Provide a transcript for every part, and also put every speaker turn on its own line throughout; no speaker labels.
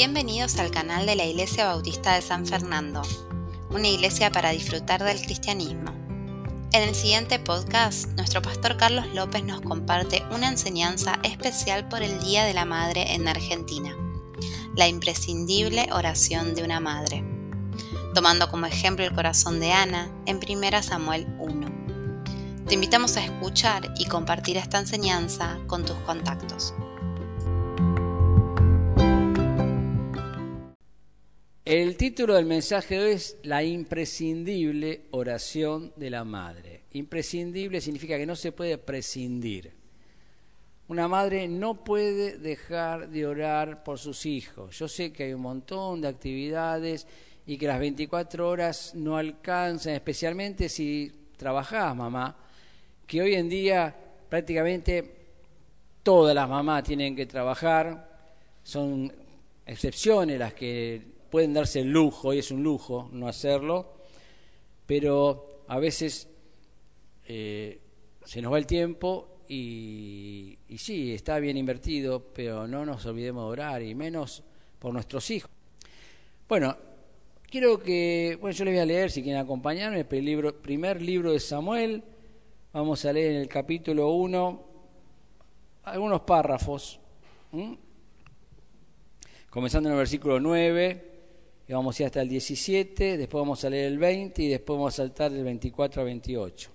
Bienvenidos al canal de la Iglesia Bautista de San Fernando, una iglesia para disfrutar del cristianismo. En el siguiente podcast, nuestro pastor Carlos López nos comparte una enseñanza especial por el Día de la Madre en Argentina, la imprescindible oración de una madre, tomando como ejemplo el corazón de Ana en 1 Samuel 1. Te invitamos a escuchar y compartir esta enseñanza con tus contactos.
El título del mensaje es La imprescindible oración de la madre. Imprescindible significa que no se puede prescindir. Una madre no puede dejar de orar por sus hijos. Yo sé que hay un montón de actividades y que las 24 horas no alcanzan, especialmente si trabajás, mamá, que hoy en día prácticamente todas las mamás tienen que trabajar, son excepciones las que pueden darse el lujo, y es un lujo no hacerlo, pero a veces eh, se nos va el tiempo y, sí, está bien invertido, pero no nos olvidemos de orar, y menos por nuestros hijos. Bueno, quiero que, bueno, yo les voy a leer, si quieren acompañarme, el libro, primer libro de Samuel, vamos a leer en el capítulo 1 algunos párrafos, comenzando en el versículo 9 y vamos a ir hasta el 17, después vamos a leer el 20 y después vamos a saltar del 24 a 28.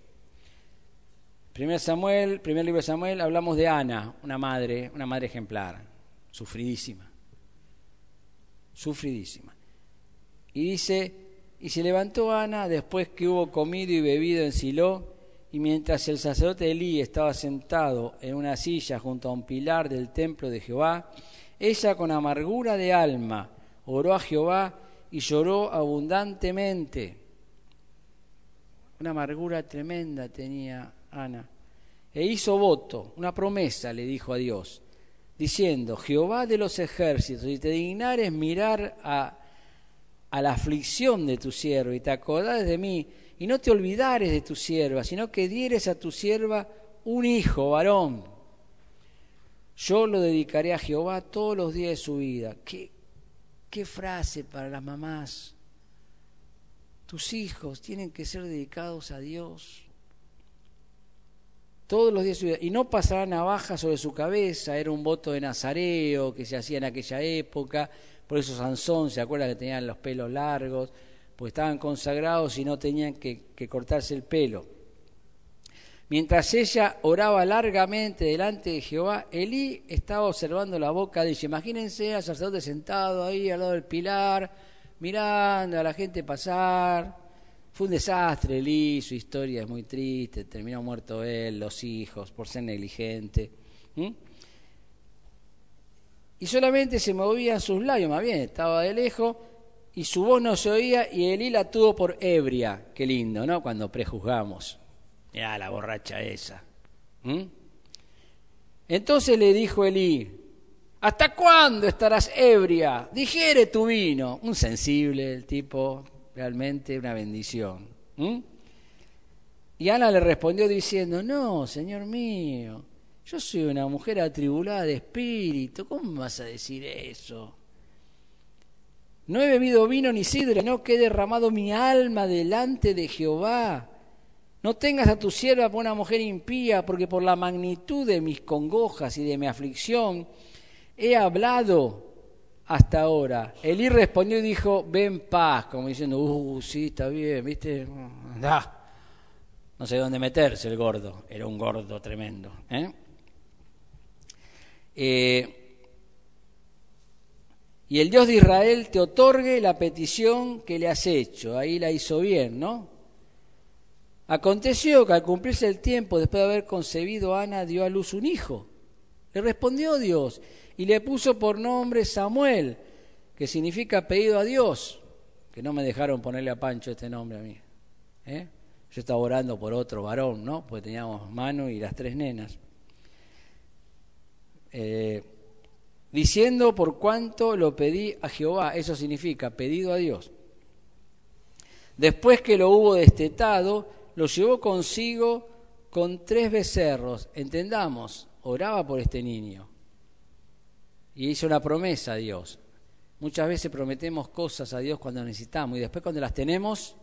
Primer Samuel, primer libro de Samuel, hablamos de Ana, una madre, una madre ejemplar, sufridísima, sufridísima. Y dice, y se levantó Ana después que hubo comido y bebido en Silo, y mientras el sacerdote Elí estaba sentado en una silla junto a un pilar del templo de Jehová, ella con amargura de alma oró a Jehová y lloró abundantemente. Una amargura tremenda tenía Ana. E hizo voto, una promesa le dijo a Dios, diciendo, Jehová de los ejércitos, si te dignares mirar a, a la aflicción de tu siervo y te acordares de mí, y no te olvidares de tu sierva, sino que dieres a tu sierva un hijo varón, yo lo dedicaré a Jehová todos los días de su vida. ¿Qué, qué frase para las mamás. Tus hijos tienen que ser dedicados a Dios todos los días. Y no pasará navaja sobre su cabeza, era un voto de nazareo que se hacía en aquella época. Por eso Sansón, ¿se acuerda que tenían los pelos largos? Pues estaban consagrados y no tenían que cortarse el pelo. Mientras ella oraba largamente delante de Jehová, Elí estaba observando la boca de ella. Imagínense al sacerdote sentado ahí al lado del pilar, mirando a la gente pasar. Fue un desastre Elí, su historia es muy triste, terminó muerto él, los hijos, por ser negligente. Y solamente se movían sus labios, más bien, estaba de lejos, y su voz no se oía, y Elí la tuvo por ebria. Qué lindo, ¿no? Cuando prejuzgamos. Ya, la borracha esa. ¿Mm? Entonces le dijo Elí, ¿hasta cuándo estarás ebria? Digiere tu vino. Un sensible el tipo, realmente una bendición. ¿Mm? Y Ana le respondió diciendo, no, Señor mío, yo soy una mujer atribulada de espíritu, ¿cómo vas a decir eso? No he bebido vino ni sidra, no que he derramado mi alma delante de Jehová. No tengas a tu sierva por una mujer impía, porque por la magnitud de mis congojas y de mi aflicción he hablado hasta ahora. Elí respondió y dijo, ven paz, como diciendo, uh, sí, está bien, ¿viste? Da. No sé dónde meterse el gordo, era un gordo tremendo. ¿eh? Eh, y el Dios de Israel te otorgue la petición que le has hecho. Ahí la hizo bien, ¿no? Aconteció que al cumplirse el tiempo, después de haber concebido Ana, dio a luz un hijo. Le respondió Dios y le puso por nombre Samuel, que significa pedido a Dios, que no me dejaron ponerle a Pancho este nombre a mí. ¿eh? Yo estaba orando por otro varón, ¿no? Porque teníamos mano y las tres nenas. Eh, diciendo por cuánto lo pedí a Jehová, eso significa pedido a Dios. Después que lo hubo destetado, lo llevó consigo con tres becerros. Entendamos, oraba por este niño. Y hizo una promesa a Dios. Muchas veces prometemos cosas a Dios cuando necesitamos y después cuando las tenemos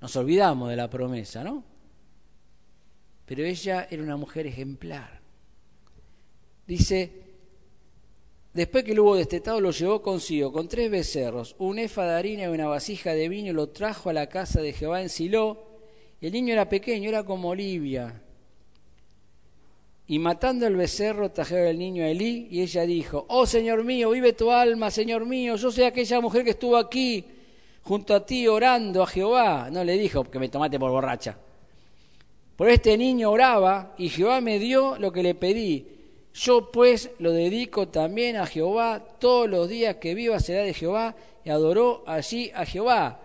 nos olvidamos de la promesa, ¿no? Pero ella era una mujer ejemplar. Dice, después que lo hubo destetado, lo llevó consigo con tres becerros, un efa de harina y una vasija de vino, lo trajo a la casa de Jehová en Silo. El niño era pequeño, era como Olivia. Y matando el becerro, trajeron el niño a Elí, y ella dijo, oh Señor mío, vive tu alma, Señor mío, yo soy aquella mujer que estuvo aquí junto a ti orando a Jehová. No le dijo que me tomaste por borracha. Por este niño oraba y Jehová me dio lo que le pedí. Yo pues lo dedico también a Jehová, todos los días que viva será de Jehová, y adoró allí a Jehová.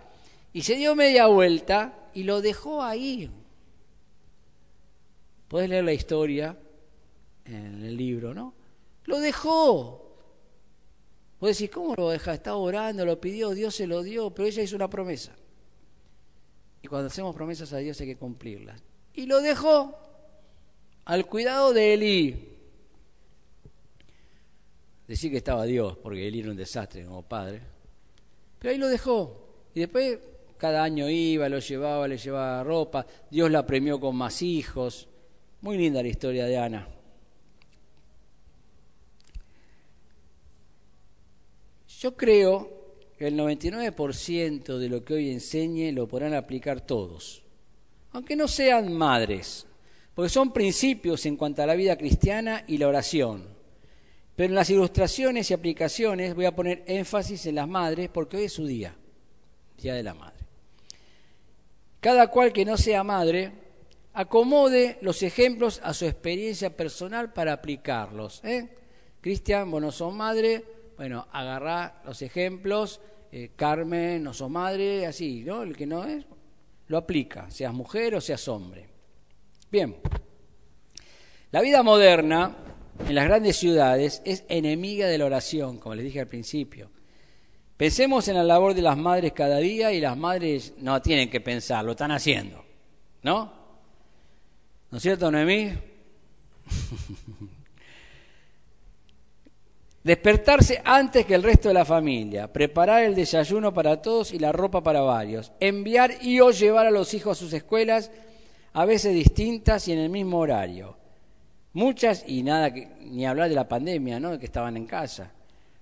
Y se dio media vuelta y lo dejó ahí. Puedes leer la historia en el libro, ¿no? Lo dejó. Vos decís, ¿cómo lo deja? Estaba orando, lo pidió, Dios se lo dio, pero ella hizo una promesa. Y cuando hacemos promesas a Dios hay que cumplirlas. Y lo dejó al cuidado de Eli. Decir que estaba Dios, porque Eli era un desastre como padre. Pero ahí lo dejó. Y después cada año iba, lo llevaba, le llevaba ropa. Dios la premió con más hijos. Muy linda la historia de Ana. Yo creo que el 99% de lo que hoy enseñe lo podrán aplicar todos, aunque no sean madres, porque son principios en cuanto a la vida cristiana y la oración. Pero en las ilustraciones y aplicaciones voy a poner énfasis en las madres porque hoy es su día, Día de la Madre. Cada cual que no sea madre, acomode los ejemplos a su experiencia personal para aplicarlos. ¿eh? Cristian, vos no sos madre, bueno, agarrá los ejemplos, eh, Carmen, no sos madre, así, ¿no? El que no es, lo aplica, seas mujer o seas hombre. Bien, la vida moderna en las grandes ciudades es enemiga de la oración, como les dije al principio. Pensemos en la labor de las madres cada día y las madres no tienen que pensar, lo están haciendo, ¿no? ¿No es cierto, Noemí? Despertarse antes que el resto de la familia, preparar el desayuno para todos y la ropa para varios, enviar y o llevar a los hijos a sus escuelas, a veces distintas y en el mismo horario. Muchas, y nada, ni hablar de la pandemia, ¿no? que estaban en casa.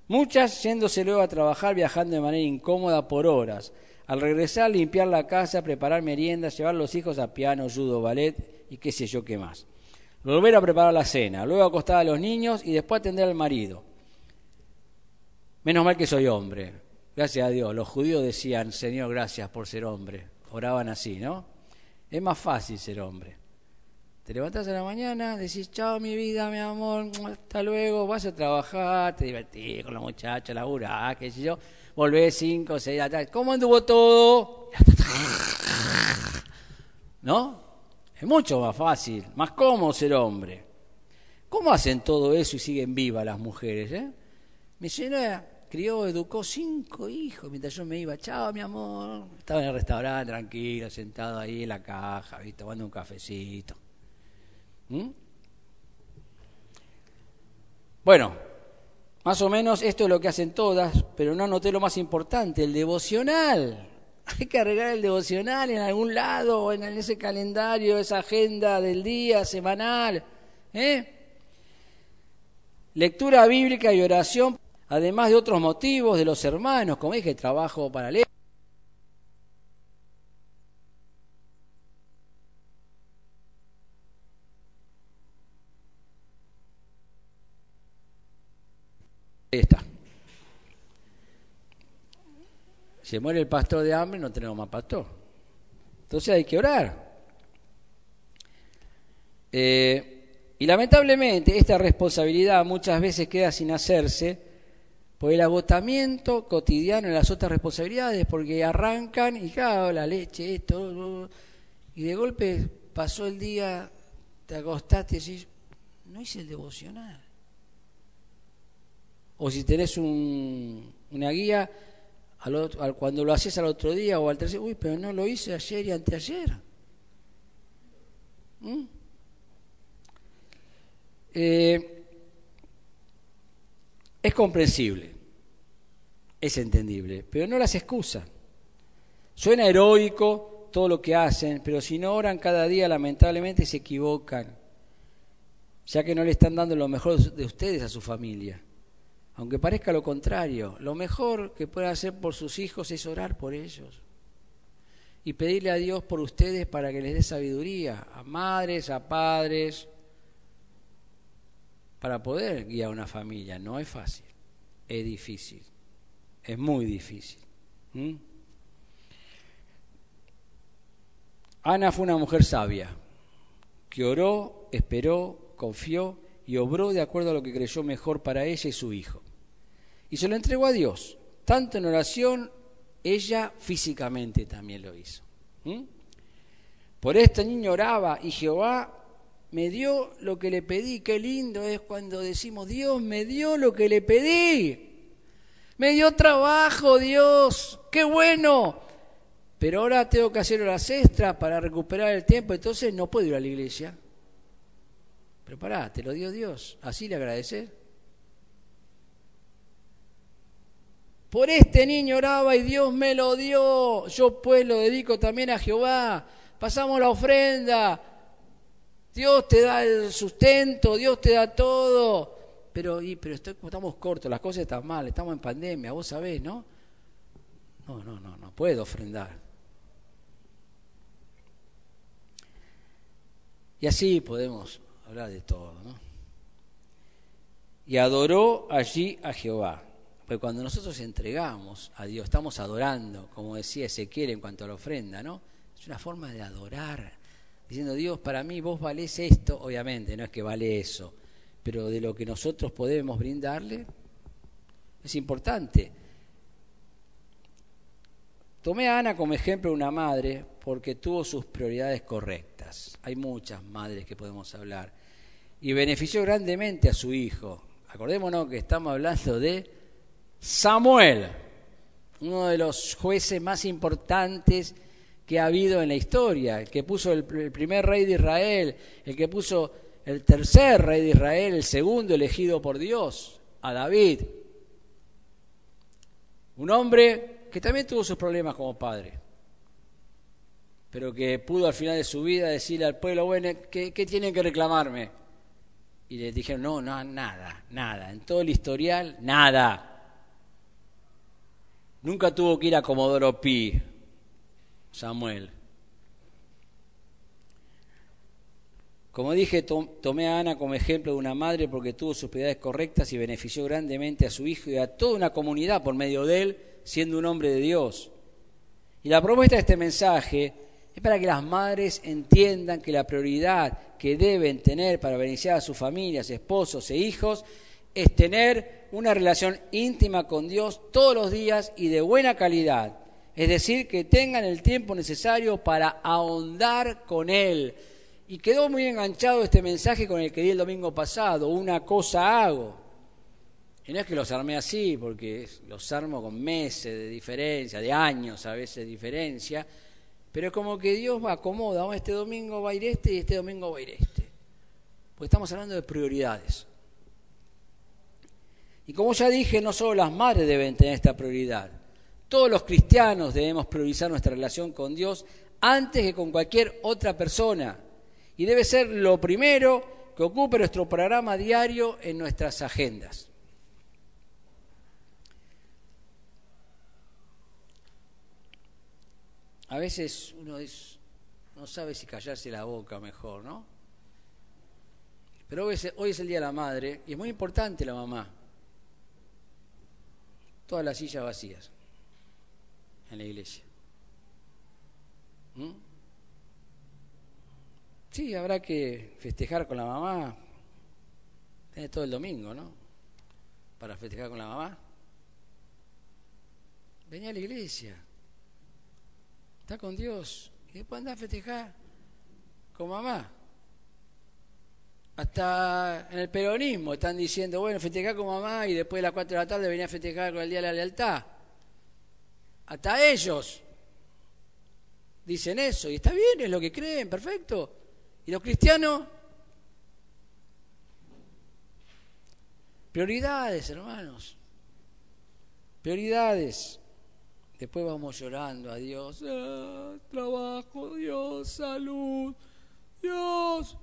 Muchas yéndose luego a trabajar, viajando de manera incómoda por horas. Al regresar, limpiar la casa, preparar meriendas, llevar a los hijos a piano, judo, ballet y qué sé yo qué más. Volver a preparar la cena, luego acostar a los niños y después atender al marido Menos mal que soy hombre. Gracias a Dios. Los judíos decían, Señor, gracias por ser hombre. Oraban así, ¿no? Es más fácil ser hombre. Te levantas a la mañana, decís, chao mi vida, mi amor, hasta luego, vas a trabajar, te divertís con la muchacha, laburás, qué sé yo, volvés cinco, seis atrás, ¿cómo anduvo todo? ¿No? Es mucho más fácil, más cómodo ser hombre. ¿Cómo hacen todo eso y siguen vivas las mujeres? Eh? Mi señora crió, educó cinco hijos mientras yo me iba. Chao, mi amor. Estaba en el restaurante, tranquilo, sentado ahí en la caja, tomando un cafecito. ¿Mm? Bueno, más o menos esto es lo que hacen todas, pero no anoté lo más importante, el devocional. Hay que arreglar el devocional en algún lado, en ese calendario, esa agenda del día, semanal. ¿eh? Lectura bíblica y oración además de otros motivos de los hermanos, como dije, trabajo para leer. Ahí está. Se muere el pastor de hambre, no tenemos más pastor. Entonces hay que orar. Eh, y lamentablemente esta responsabilidad muchas veces queda sin hacerse por el agotamiento cotidiano de las otras responsabilidades, porque arrancan y claro, la leche, esto, y de golpe pasó el día, te acostaste y decís, no hice el devocional. O si tenés un, una guía, al cuando lo haces al otro día o al tercer, uy, pero no lo hice ayer y anteayer. ¿Mm? Eh, es comprensible. es entendible, pero no las excusa. Suena heroico todo lo que hacen, pero si no oran cada día, lamentablemente se equivocan, ya que no le están dando lo mejor de ustedes a su familia. Aunque parezca lo contrario, lo mejor que pueden hacer por sus hijos es orar por ellos y pedirle a Dios por ustedes para que les dé sabiduría, a madres, a padres, para poder guiar una familia. No es fácil, es difícil, es muy difícil. Ana fue una mujer sabia, que oró, esperó, confió y obró de acuerdo a lo que creyó mejor para ella y su hijo. Y se lo entregó a Dios, tanto en oración, ella físicamente también lo hizo. Por este niño oraba y Jehová me dio lo que le pedí. Qué lindo es cuando decimos, Dios me dio lo que le pedí. Me dio trabajo, Dios. Qué bueno. Pero ahora tengo que hacer horas extras para recuperar el tiempo, entonces no puedo ir a la iglesia. Pero pará, te lo dio Dios. Así le agradecer. Por este niño oraba y Dios me lo dio. Yo pues lo dedico también a Jehová. Pasamos la ofrenda. Dios te da el sustento, Dios te da todo. Pero, pero estamos cortos, las cosas están mal, estamos en pandemia, vos sabés, ¿no? No, no, no, no puedo ofrendar. Y así podemos hablar de todo, ¿no? Y adoró allí a Jehová. Porque cuando nosotros entregamos a Dios, estamos adorando, como decía Ezequiel en cuanto a la ofrenda, ¿no? Es una forma de adorar, diciendo, Dios, para mí vos valés esto, obviamente, no es que vale eso, pero de lo que nosotros podemos brindarle, es importante. Tomé a Ana como ejemplo de una madre porque tuvo sus prioridades correctas. Hay muchas madres que podemos hablar. Y benefició grandemente a su hijo. Acordémonos que estamos hablando de Samuel, uno de los jueces más importantes que ha habido en la historia, el que puso el, primer rey de Israel, el que puso el tercer rey de Israel, el segundo elegido por Dios, a David. Un hombre que también tuvo sus problemas como padre, pero que pudo al final de su vida decirle al pueblo, bueno, ¿qué, qué tienen que reclamarme? Y le dijeron, no, no, nada, nada, en todo el historial, nada. Nunca tuvo que ir a Comodoro Pi, Samuel. Como dije, tomé a Ana como ejemplo de una madre porque tuvo sus prioridades correctas y benefició grandemente a su hijo y a toda una comunidad por medio de él, siendo un hombre de Dios. Y la propuesta de este mensaje es para que las madres entiendan que la prioridad que deben tener para beneficiar a sus familias, esposos e hijos es tener una relación íntima con Dios todos los días y de buena calidad. Es decir, que tengan el tiempo necesario para ahondar con Él. Y quedó muy enganchado este mensaje con el que di el domingo pasado, una cosa hago. Y no es que los armé así, porque los armo con meses de diferencia, de años a veces de diferencia, pero como que Dios va acomoda, este domingo va a ir este y este domingo va a ir este. Porque estamos hablando de prioridades. Y como ya dije, no solo las madres deben tener esta prioridad. Todos los cristianos debemos priorizar nuestra relación con Dios antes que con cualquier otra persona. Y debe ser lo primero que ocupe nuestro programa diario en nuestras agendas. A veces uno no sabe si callarse la boca mejor, ¿no? Pero hoy hoy es el Día de la Madre y es muy importante la mamá todas las sillas vacías en la iglesia. ¿Mm? Sí, habrá que festejar con la mamá. Tiene todo el domingo, ¿no? Para festejar con la mamá. Venía a la iglesia. Está con Dios. Y después anda a festejar con mamá. Hasta en el peronismo están diciendo, bueno, festejar con mamá y después de las 4 de la tarde venía a festejar con el Día de la Lealtad. Hasta ellos dicen eso y está bien, es lo que creen, perfecto. ¿Y los cristianos? Prioridades, hermanos. Prioridades. Después vamos llorando a Dios. Ah, trabajo, Dios, salud, Dios.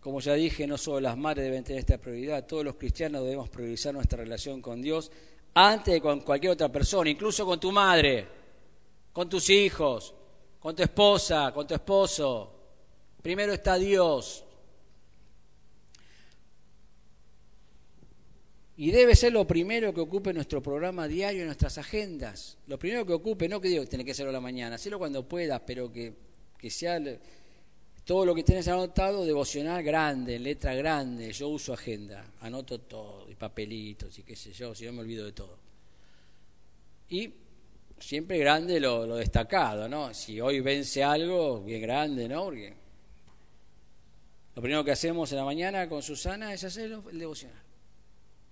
Como ya dije, no solo las madres deben tener esta prioridad, todos los cristianos debemos priorizar nuestra relación con Dios antes de con cualquier otra persona, incluso con tu madre, con tus hijos, con tu esposa, con tu esposo. Primero está Dios. Y debe ser lo primero que ocupe nuestro programa diario, nuestras agendas. Lo primero que ocupe, no que digo que tiene que hacerlo a la mañana, hacerlo cuando puedas, pero que, que sea todo lo que tienes anotado, devocional grande, letra grande. Yo uso agenda, anoto todo, y papelitos, y qué sé yo, si no me olvido de todo. Y siempre grande lo, destacado, ¿no? Si hoy vence algo, bien grande, ¿no? Lo primero que hacemos en la mañana con Susana es hacer el devocional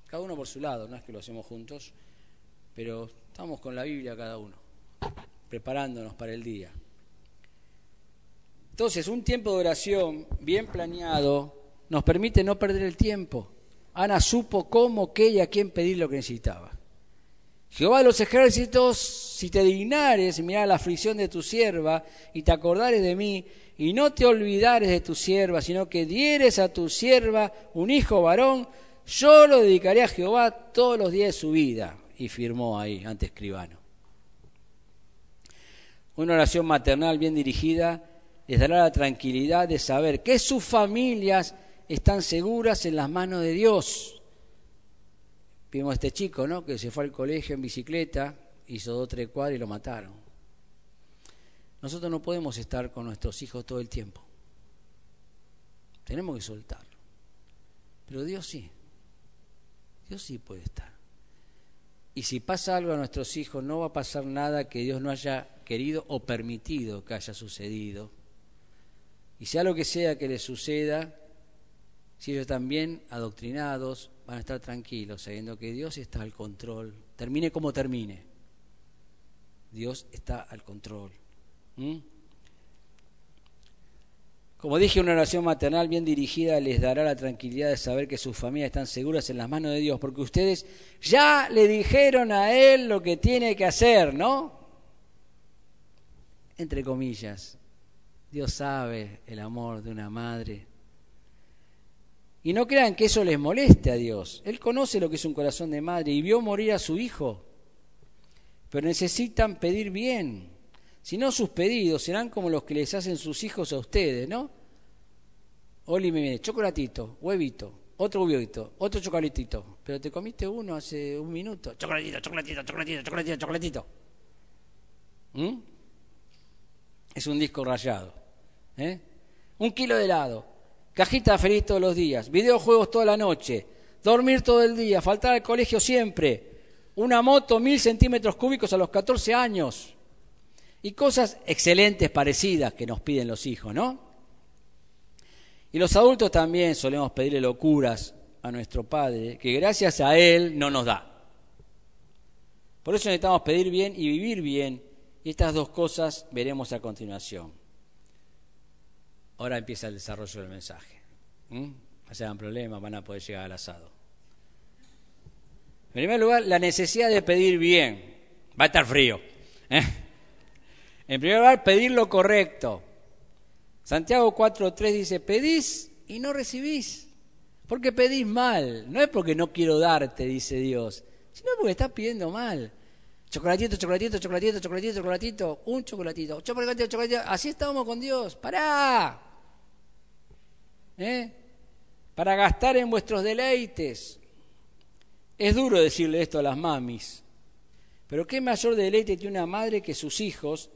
cada uno por su lado, no es que lo hacemos juntos, pero estamos con la Biblia cada uno, preparándonos para el día. Entonces, un tiempo de oración bien planeado nos permite no perder el tiempo. Ana supo cómo, qué y a quién pedir lo que necesitaba. Jehová de los ejércitos, si te dignares, mira la aflicción de tu sierva y te acordares de mí, y no te olvidares de tu sierva, sino que dieres a tu sierva un hijo varón, yo lo dedicaré a Jehová todos los días de su vida. Y firmó ahí, ante escribano. Una oración maternal bien dirigida les dará la tranquilidad de saber que sus familias están seguras en las manos de Dios. Vimos a este chico, ¿no? Que se fue al colegio en bicicleta, hizo dos, tres cuadras y lo mataron. Nosotros no podemos estar con nuestros hijos todo el tiempo. Tenemos que soltarlo. Pero Dios sí. Dios sí puede estar. Y si pasa algo a nuestros hijos, no va a pasar nada que Dios no haya querido o permitido que haya sucedido. Y sea lo que sea que les suceda, si ellos están bien adoctrinados, van a estar tranquilos, sabiendo que Dios está al control. Termine como termine. Dios está al control. ¿Mm? Como dije, una oración maternal bien dirigida les dará la tranquilidad de saber que sus familias están seguras en las manos de Dios, porque ustedes ya le dijeron a Él lo que tiene que hacer, ¿no? Entre comillas, Dios sabe el amor de una madre. Y no crean que eso les moleste a Dios. Él conoce lo que es un corazón de madre y vio morir a su hijo. Pero necesitan pedir bien. Si no, sus pedidos serán como los que les hacen sus hijos a ustedes, ¿no? Oli me viene, chocolatito, huevito, otro huevito, otro chocolatito. Pero te comiste uno hace un minuto. Chocolatito, chocolatito, chocolatito, chocolatito, chocolatito. ¿Mm? Es un disco rayado. ¿Eh? Un kilo de helado, cajita feliz todos los días, videojuegos toda la noche, dormir todo el día, faltar al colegio siempre, una moto mil centímetros cúbicos a los 14 años y cosas excelentes parecidas que nos piden los hijos, ¿no? Y los adultos también solemos pedirle locuras a nuestro Padre que gracias a Él no nos da. Por eso necesitamos pedir bien y vivir bien. Y estas dos cosas veremos a continuación. Ahora empieza el desarrollo del mensaje. ¿Mm? No se hagan problemas, van a poder llegar al asado. En primer lugar, la necesidad de pedir bien. Va a estar frío. ¿eh? En primer lugar, pedir lo correcto. Santiago 4.3 dice, pedís y no recibís. Porque pedís mal. No es porque no quiero darte, dice Dios, sino porque estás pidiendo mal. Chocolatito, chocolatito, chocolatito, chocolatito, chocolatito, un chocolatito, chocolatito, chocolatito. Así estamos con Dios. ¡Pará! ¿Eh? Para gastar en vuestros deleites. Es duro decirle esto a las mamis. Pero qué mayor deleite tiene una madre que sus hijos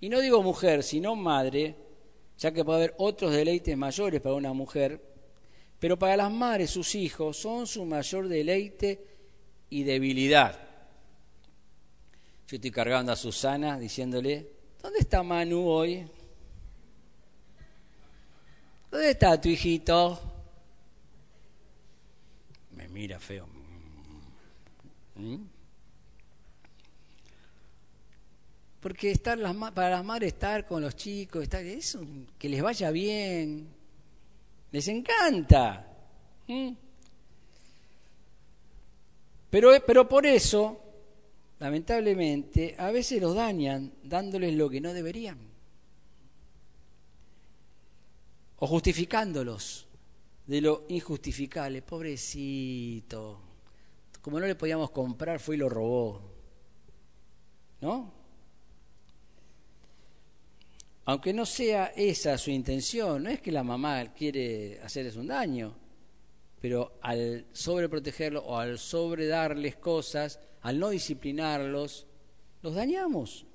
y no digo mujer, sino madre, ya que puede haber otros deleites mayores para una mujer, pero para las madres sus hijos son su mayor deleite y debilidad. Yo estoy cargando a Susana diciéndole, ¿dónde está Manu hoy? ¿Dónde está tu hijito? Me mira feo. ¿Mm? Porque estar para las madres estar con los chicos, estar, que les vaya bien, les encanta. ¿Mm? Pero, pero por eso, lamentablemente, a veces los dañan dándoles lo que no deberían. O justificándolos de lo injustificable. Pobrecito. Como no le podíamos comprar, fue y lo robó. ¿No? Aunque no sea esa su intención, no es que la mamá quiere hacerles un daño, pero al sobreprotegerlos o al sobredarles cosas, al no disciplinarlos, los dañamos.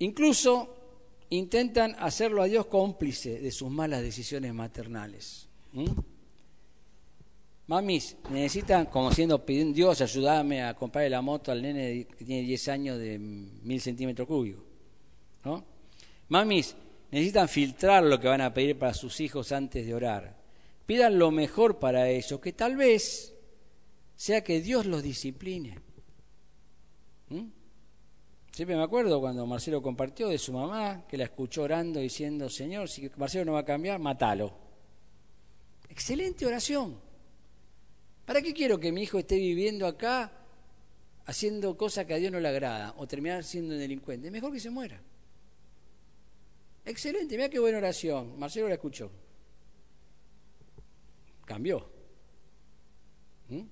Incluso intentan hacerlo a Dios cómplice de sus malas decisiones maternales. Mamis, necesitan, como siendo pidiendo Dios, ayúdame a comprarle la moto al nene que tiene 10 años de mil centímetros cúbicos. ¿no? Mamis, necesitan filtrar lo que van a pedir para sus hijos antes de orar. Pidan lo mejor para ellos, que tal vez sea que Dios los discipline. Siempre me acuerdo cuando Marcelo compartió de su mamá, que la escuchó orando diciendo, Señor, si Marcelo no va a cambiar, mátalo. Excelente oración. ¿Para qué quiero que mi hijo esté viviendo acá haciendo cosas que a Dios no le agrada o terminar siendo un delincuente? Mejor que se muera. Excelente, mira qué buena oración. Marcelo la escuchó. Cambió. ¿Mm?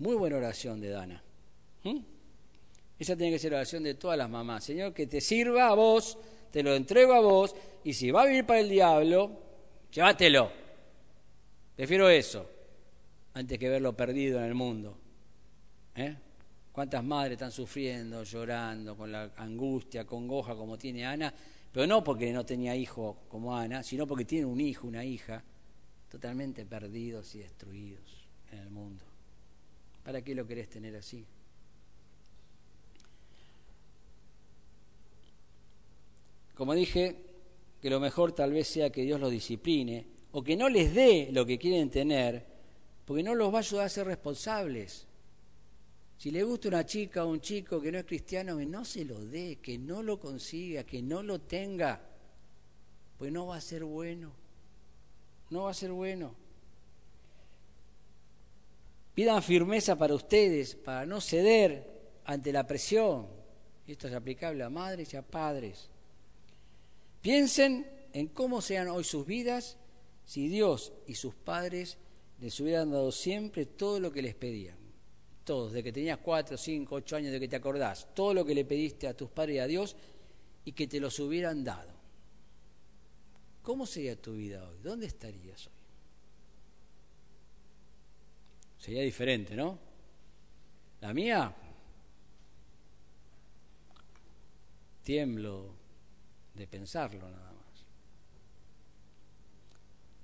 Muy buena oración de Dana. ¿Mm? Esa tiene que ser la oración de todas las mamás. Señor, que te sirva a vos, te lo entrego a vos, y si va a vivir para el diablo, llévatelo. Prefiero eso antes que verlo perdido en el mundo. ¿Eh? ¿Cuántas madres están sufriendo, llorando, con la angustia, congoja como tiene Ana? Pero no porque no tenía hijo como Ana, sino porque tiene un hijo, una hija, totalmente perdidos y destruidos en el mundo. ¿Para qué lo querés tener así? Como dije, que lo mejor tal vez sea que Dios los discipline o que no les dé lo que quieren tener porque no los va a ayudar a ser responsables. Si le gusta una chica o un chico que no es cristiano, que no se lo dé, que no lo consiga, que no lo tenga, pues no va a ser bueno, no va a ser bueno. Pidan firmeza para ustedes, para no ceder ante la presión. Esto es aplicable a madres y a padres. Piensen en cómo sean hoy sus vidas si Dios y sus padres les hubieran dado siempre todo lo que les pedían. Todos, de que tenías cuatro, cinco, ocho años, de que te acordás, todo lo que le pediste a tus padres y a Dios y que te los hubieran dado. ¿Cómo sería tu vida hoy? ¿Dónde estarías hoy? Sería diferente, ¿no? La mía, tiemblo de pensarlo nada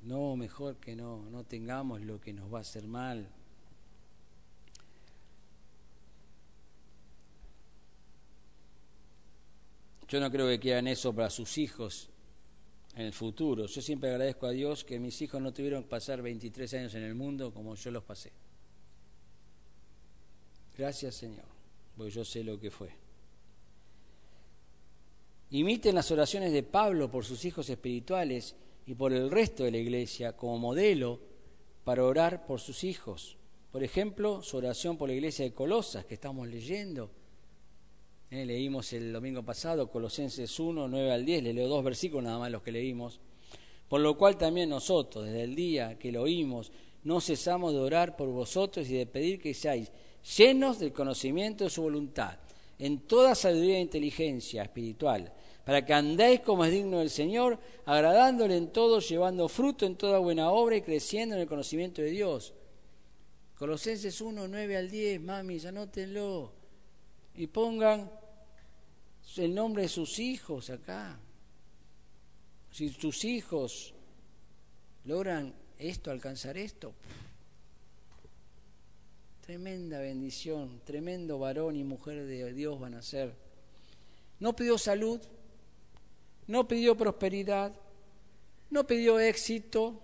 no, mejor que no, no tengamos lo que nos va a hacer mal. Yo no creo que quieran eso para sus hijos en el futuro. Yo siempre agradezco a Dios que mis hijos no tuvieron que pasar 23 años en el mundo como yo los pasé. Gracias Señor, porque yo sé lo que fue. Imiten las oraciones de Pablo por sus hijos espirituales y por el resto de la iglesia como modelo para orar por sus hijos. Por ejemplo, su oración por la iglesia de Colosas que estamos leyendo. Eh, leímos el domingo pasado Colosenses 1, 9 al 10, le leo dos versículos nada más los que leímos. Por lo cual también nosotros, desde el día que lo oímos, no cesamos de orar por vosotros y de pedir que seáis llenos del conocimiento de su voluntad, en toda sabiduría e inteligencia espiritual para que andéis como es digno del Señor, agradándole en todo, llevando fruto en toda buena obra y creciendo en el conocimiento de Dios. Colosenses 1, 9 al 10, mami, anótenlo. Y pongan el nombre de sus hijos acá. Si sus hijos logran esto, alcanzar esto, tremenda bendición, tremendo varón y mujer de Dios van a ser. No pidió salud, no pidió prosperidad, no pidió éxito,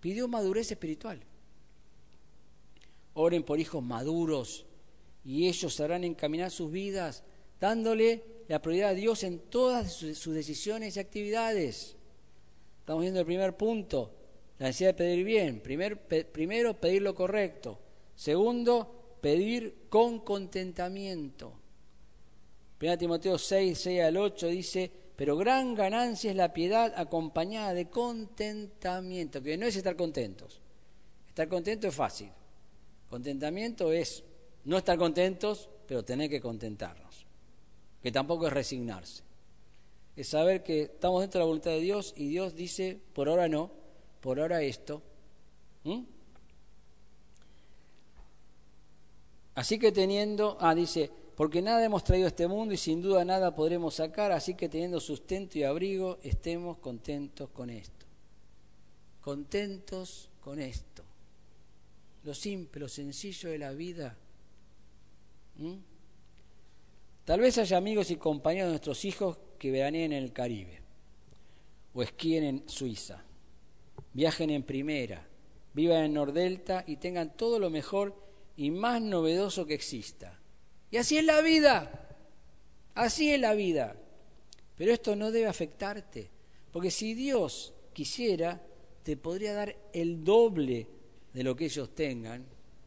pidió madurez espiritual. Oren por hijos maduros y ellos sabrán encaminar sus vidas dándole la prioridad a Dios en todas sus decisiones y actividades. Estamos viendo el primer punto, la necesidad de pedir bien. primero, pedir lo correcto. Segundo, pedir con contentamiento. 1 Timoteo 6, 6 al 8 dice, pero gran ganancia es la piedad acompañada de contentamiento, que no es estar contentos. Estar contento es fácil. Contentamiento es no estar contentos, pero tener que contentarnos. Que tampoco es resignarse. Es saber que estamos dentro de la voluntad de Dios y Dios dice, por ahora no, por ahora esto. ¿Mm? Así que teniendo, ah, dice, porque nada hemos traído a este mundo y sin duda nada podremos sacar, así que teniendo sustento y abrigo, estemos contentos con esto. Contentos con esto. Lo simple, lo sencillo de la vida. Tal vez haya amigos y compañeros de nuestros hijos que veraneen en el Caribe o esquíen en Suiza, viajen en primera, vivan en Nordelta y tengan todo lo mejor y más novedoso que exista y así es la vida, así es la vida. Pero esto no debe afectarte, porque si Dios quisiera, te podría dar el doble de lo que ellos tengan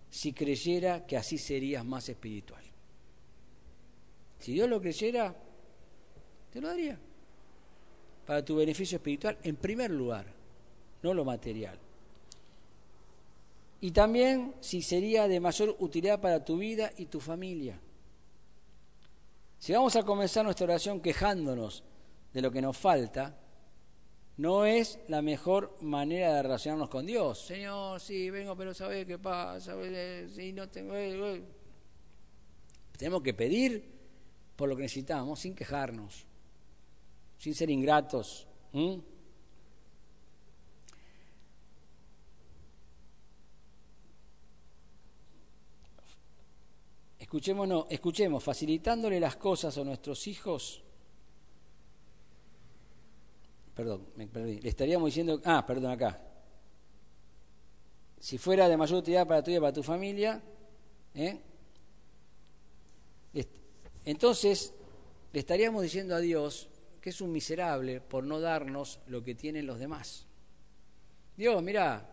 si creyera que así serías más espiritual. Si Dios lo creyera, te lo daría. Para tu beneficio espiritual, en primer lugar, no lo material. Y también si sería de mayor utilidad para tu vida y tu familia. Si vamos a comenzar nuestra oración quejándonos de lo que nos falta, no es la mejor manera de relacionarnos con Dios. Señor, sí, vengo, pero ¿sabes qué pasa? Si no tengo... Eh, eh. Tenemos que pedir por lo que necesitamos sin quejarnos, sin ser ingratos. Escuchemos, escuchemos, facilitándole las cosas a nuestros hijos. Perdón, me perdí. Le estaríamos diciendo, ah, perdón, acá. Si fuera de mayor utilidad para tu y para tu familia, ¿eh? entonces le estaríamos diciendo a Dios que es un miserable por no darnos lo que tienen los demás. Dios, mira,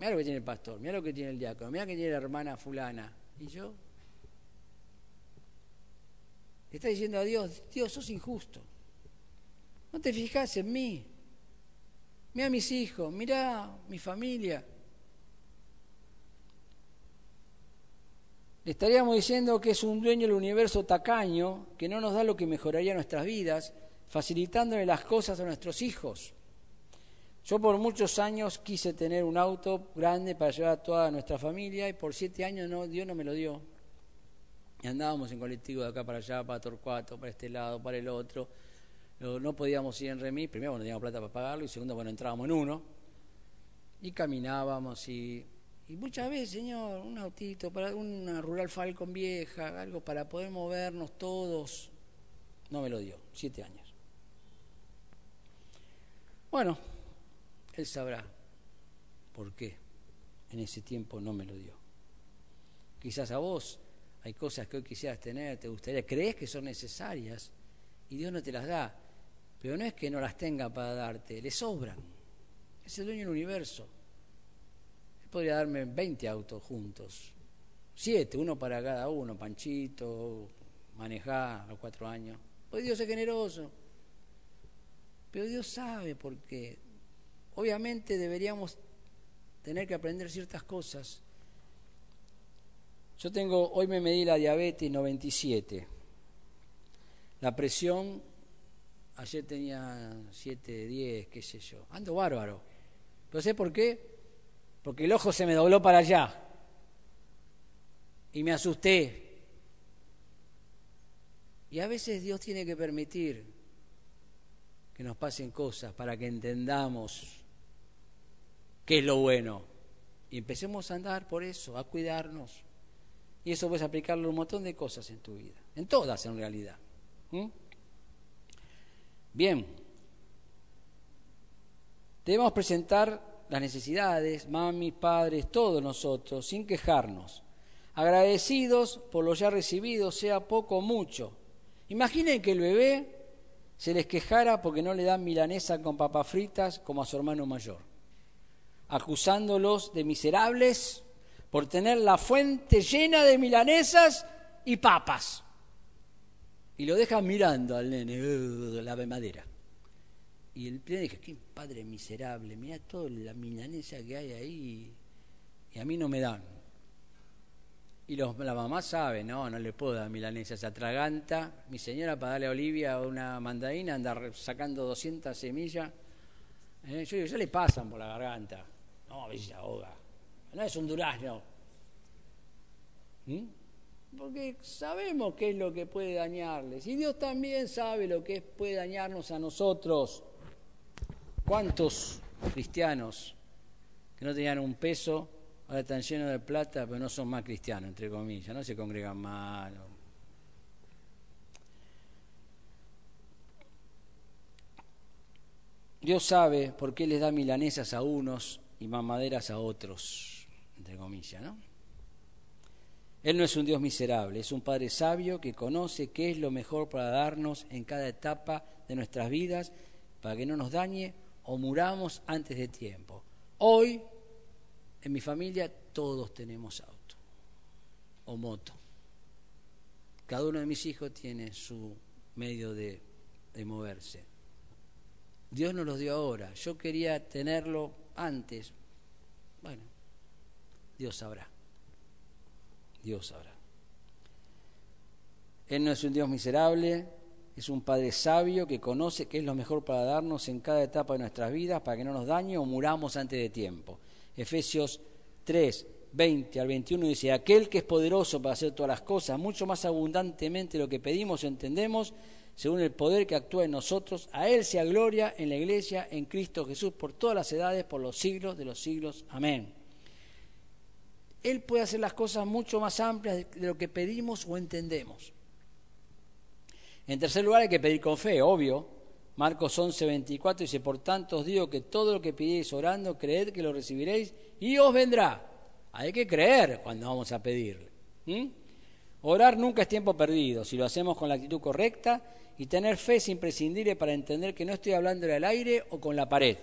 mira lo que tiene el pastor, mira lo que tiene el diácono, mira lo que tiene la hermana fulana. ¿Y yo? Está diciendo a Dios, Dios, sos injusto. No te fijas en mí. Mira a mis hijos, mira mi familia. Le estaríamos diciendo que es un dueño del universo tacaño, que no nos da lo que mejoraría nuestras vidas, facilitándole las cosas a nuestros hijos. Yo por muchos años quise tener un auto grande para llevar a toda nuestra familia y por siete años no, Dios no me lo dio. Y andábamos en colectivo de acá para allá, para Torcuato, para este lado, para el otro. No podíamos ir en remis, primero no teníamos plata para pagarlo y segundo, bueno, entrábamos en uno. Y caminábamos y, y muchas veces, señor, un autito, para una rural Falcon vieja, algo para poder movernos todos. No me lo dio, siete años. Bueno, él sabrá por qué en ese tiempo no me lo dio. Quizás a vos hay cosas que hoy quisieras tener, te gustaría, crees que son necesarias y Dios no te las da. Pero no es que no las tenga para darte, le sobran. Es el dueño del universo. Él podría darme 20 autos juntos, siete, uno para cada uno, Panchito, manejar a los cuatro años. Pues Dios es generoso. Pero Dios sabe por qué. Obviamente deberíamos tener que aprender ciertas cosas yo tengo, hoy me medí la diabetes 97. La presión, ayer tenía 7, 10, qué sé yo. Ando bárbaro. ¿Pero sé por qué? Porque el ojo se me dobló para allá. Y me asusté. Y a veces Dios tiene que permitir que nos pasen cosas para que entendamos qué es lo bueno. Y empecemos a andar por eso, a cuidarnos. Y eso puedes aplicarlo un montón de cosas en tu vida, en todas en realidad. Bien, debemos presentar las necesidades, mami, padres, todos nosotros, sin quejarnos, agradecidos por lo ya recibido, sea poco o mucho. Imaginen que el bebé se les quejara porque no le dan milanesa con papas fritas como a su hermano mayor, acusándolos de miserables por tener la fuente llena de milanesas y papas. Y lo dejan mirando al nene, la madera. Y el nene dice, qué padre miserable, mira toda la milanesa que hay ahí y a mí no me dan. Y los, la mamá sabe, no, no le puedo dar milanesa, se atraganta. Mi señora para darle a Olivia una mandarina anda sacando 200 semillas. ¿Eh? Yo digo, ya le pasan por la garganta. No, a veces se ahoga. No es un durazno. ¿Mm? Porque sabemos qué es lo que puede dañarles. Y Dios también sabe lo que puede dañarnos a nosotros. ¿Cuántos cristianos que no tenían un peso ahora están llenos de plata, pero no son más cristianos, entre comillas, no se congregan mal. Dios sabe por qué les da milanesas a unos y mamaderas a otros, entre comillas, ¿no? Él no es un Dios miserable, es un Padre sabio que conoce qué es lo mejor para darnos en cada etapa de nuestras vidas para que no nos dañe o muramos antes de tiempo. Hoy en mi familia todos tenemos auto o moto. Cada uno de mis hijos tiene su medio de, moverse. Dios nos los dio ahora. Yo quería tenerlo antes. Bueno, Dios sabrá. Dios sabrá. Él no es un Dios miserable, es un Padre sabio que conoce qué es lo mejor para darnos en cada etapa de nuestras vidas para que no nos dañe o muramos antes de tiempo. Efesios 3, 20 al 21 dice, aquel que es poderoso para hacer todas las cosas, mucho más abundantemente lo que pedimos o entendemos, según el poder que actúa en nosotros, a Él sea gloria en la iglesia, en Cristo Jesús, por todas las edades, por los siglos de los siglos. Amén. Él puede hacer las cosas mucho más amplias de lo que pedimos o entendemos. En tercer lugar, hay que pedir con fe, obvio, Marcos 11, 24 dice, por tanto os digo que todo lo que pidéis orando, creed que lo recibiréis y os vendrá. Hay que creer cuando vamos a pedirle. Orar nunca es tiempo perdido, si lo hacemos con la actitud correcta y tener fe es imprescindible para entender que no estoy hablando al aire o con la pared.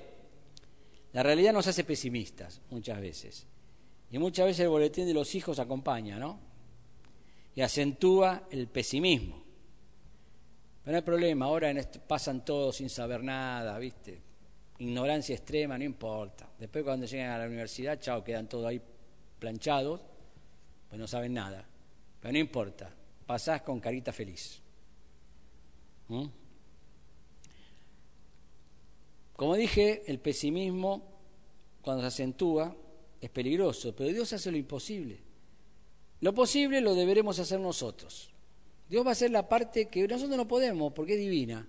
La realidad nos hace pesimistas muchas veces. Y muchas veces el boletín de los hijos acompaña, ¿no? Y acentúa el pesimismo. Pero no hay problema, ahora pasan todos sin saber nada, ¿viste? Ignorancia extrema, no importa. Después cuando llegan a la universidad, chao, quedan todos ahí planchados, pues no saben nada. Pero no importa, pasás con carita feliz. ¿Mm? Como dije, el pesimismo, cuando se acentúa, es peligroso, pero Dios hace lo imposible. Lo posible lo deberemos hacer nosotros. Dios va a hacer la parte que nosotros no podemos porque es divina,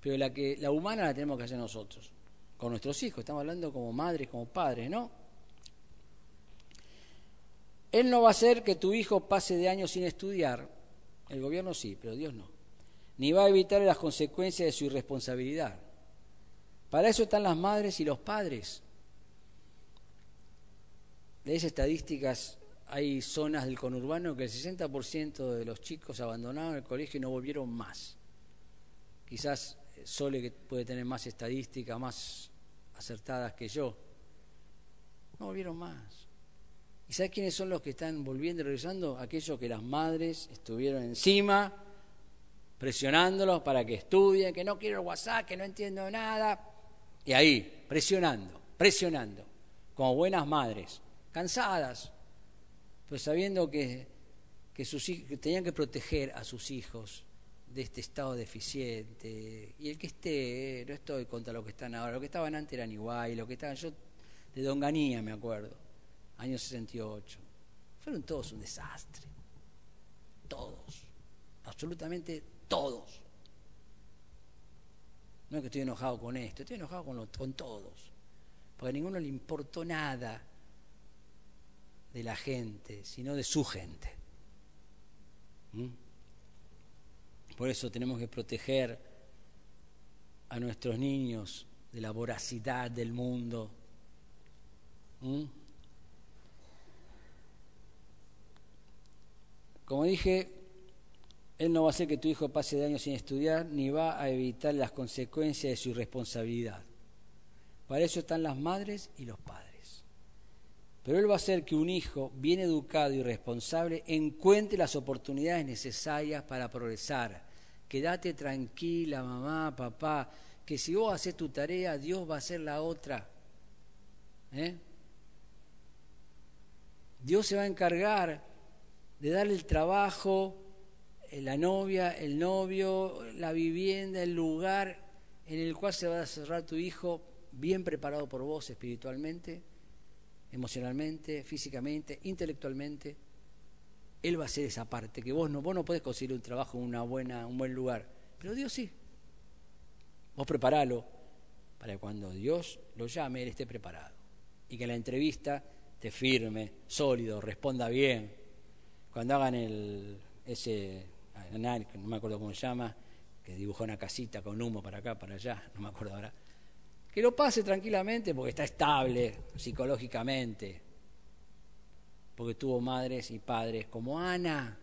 pero la, que, la humana la tenemos que hacer nosotros, con nuestros hijos, estamos hablando como madres, como padres, ¿no? Él no va a hacer que tu hijo pase de años sin estudiar, el gobierno sí, pero Dios no, ni va a evitar las consecuencias de su irresponsabilidad. Para eso están las madres y los padres. De esas estadísticas hay zonas del conurbano que el 60% de los chicos abandonaron el colegio y no volvieron más. Quizás eh, Sole que puede tener más estadísticas, más acertadas que yo. No volvieron más. ¿Y sabes quiénes son los que están volviendo y regresando? Aquellos que las madres estuvieron encima, presionándolos para que estudien, que no quiero el WhatsApp, que no entiendo nada. Y ahí, presionando, presionando, como buenas madres, cansadas, pues sabiendo que, sus, tenían que proteger a sus hijos de este estado deficiente. Y el que esté, no estoy contra lo que están ahora, lo que estaban antes eran igual, lo que estaban yo de Donganía me acuerdo, año 68. Fueron todos un desastre. Todos. Absolutamente todos. No es que estoy enojado con esto, estoy enojado con, con todos. Porque a ninguno le importó nada de la gente, sino de su gente. ¿Mm? Por eso tenemos que proteger a nuestros niños de la voracidad del mundo. ¿Mm? Como dije, Él no va a hacer que tu hijo pase de años sin estudiar, ni va a evitar las consecuencias de su irresponsabilidad. Para eso están las madres y los padres. Pero Él va a hacer que un hijo bien educado y responsable encuentre las oportunidades necesarias para progresar. Quédate tranquila, mamá, papá, que si vos haces tu tarea, Dios va a hacer la otra. ¿Eh? Dios se va a encargar de darle el trabajo, eh, la novia, el novio, la vivienda, el lugar en el cual se va a cerrar tu hijo bien preparado por vos espiritualmente, emocionalmente, físicamente, intelectualmente. Él va a hacer esa parte, que vos no, vos no podés conseguir un trabajo en una buena, un buen lugar, pero Dios sí. Vos preparalo para que cuando Dios lo llame, Él esté preparado. Y que la entrevista te firme, sólido, responda bien. Cuando hagan el, ese no me acuerdo cómo se llama, que dibujó una casita con humo para acá, para allá, no me acuerdo ahora. Que lo pase tranquilamente porque está estable psicológicamente, porque tuvo madres y padres como Ana.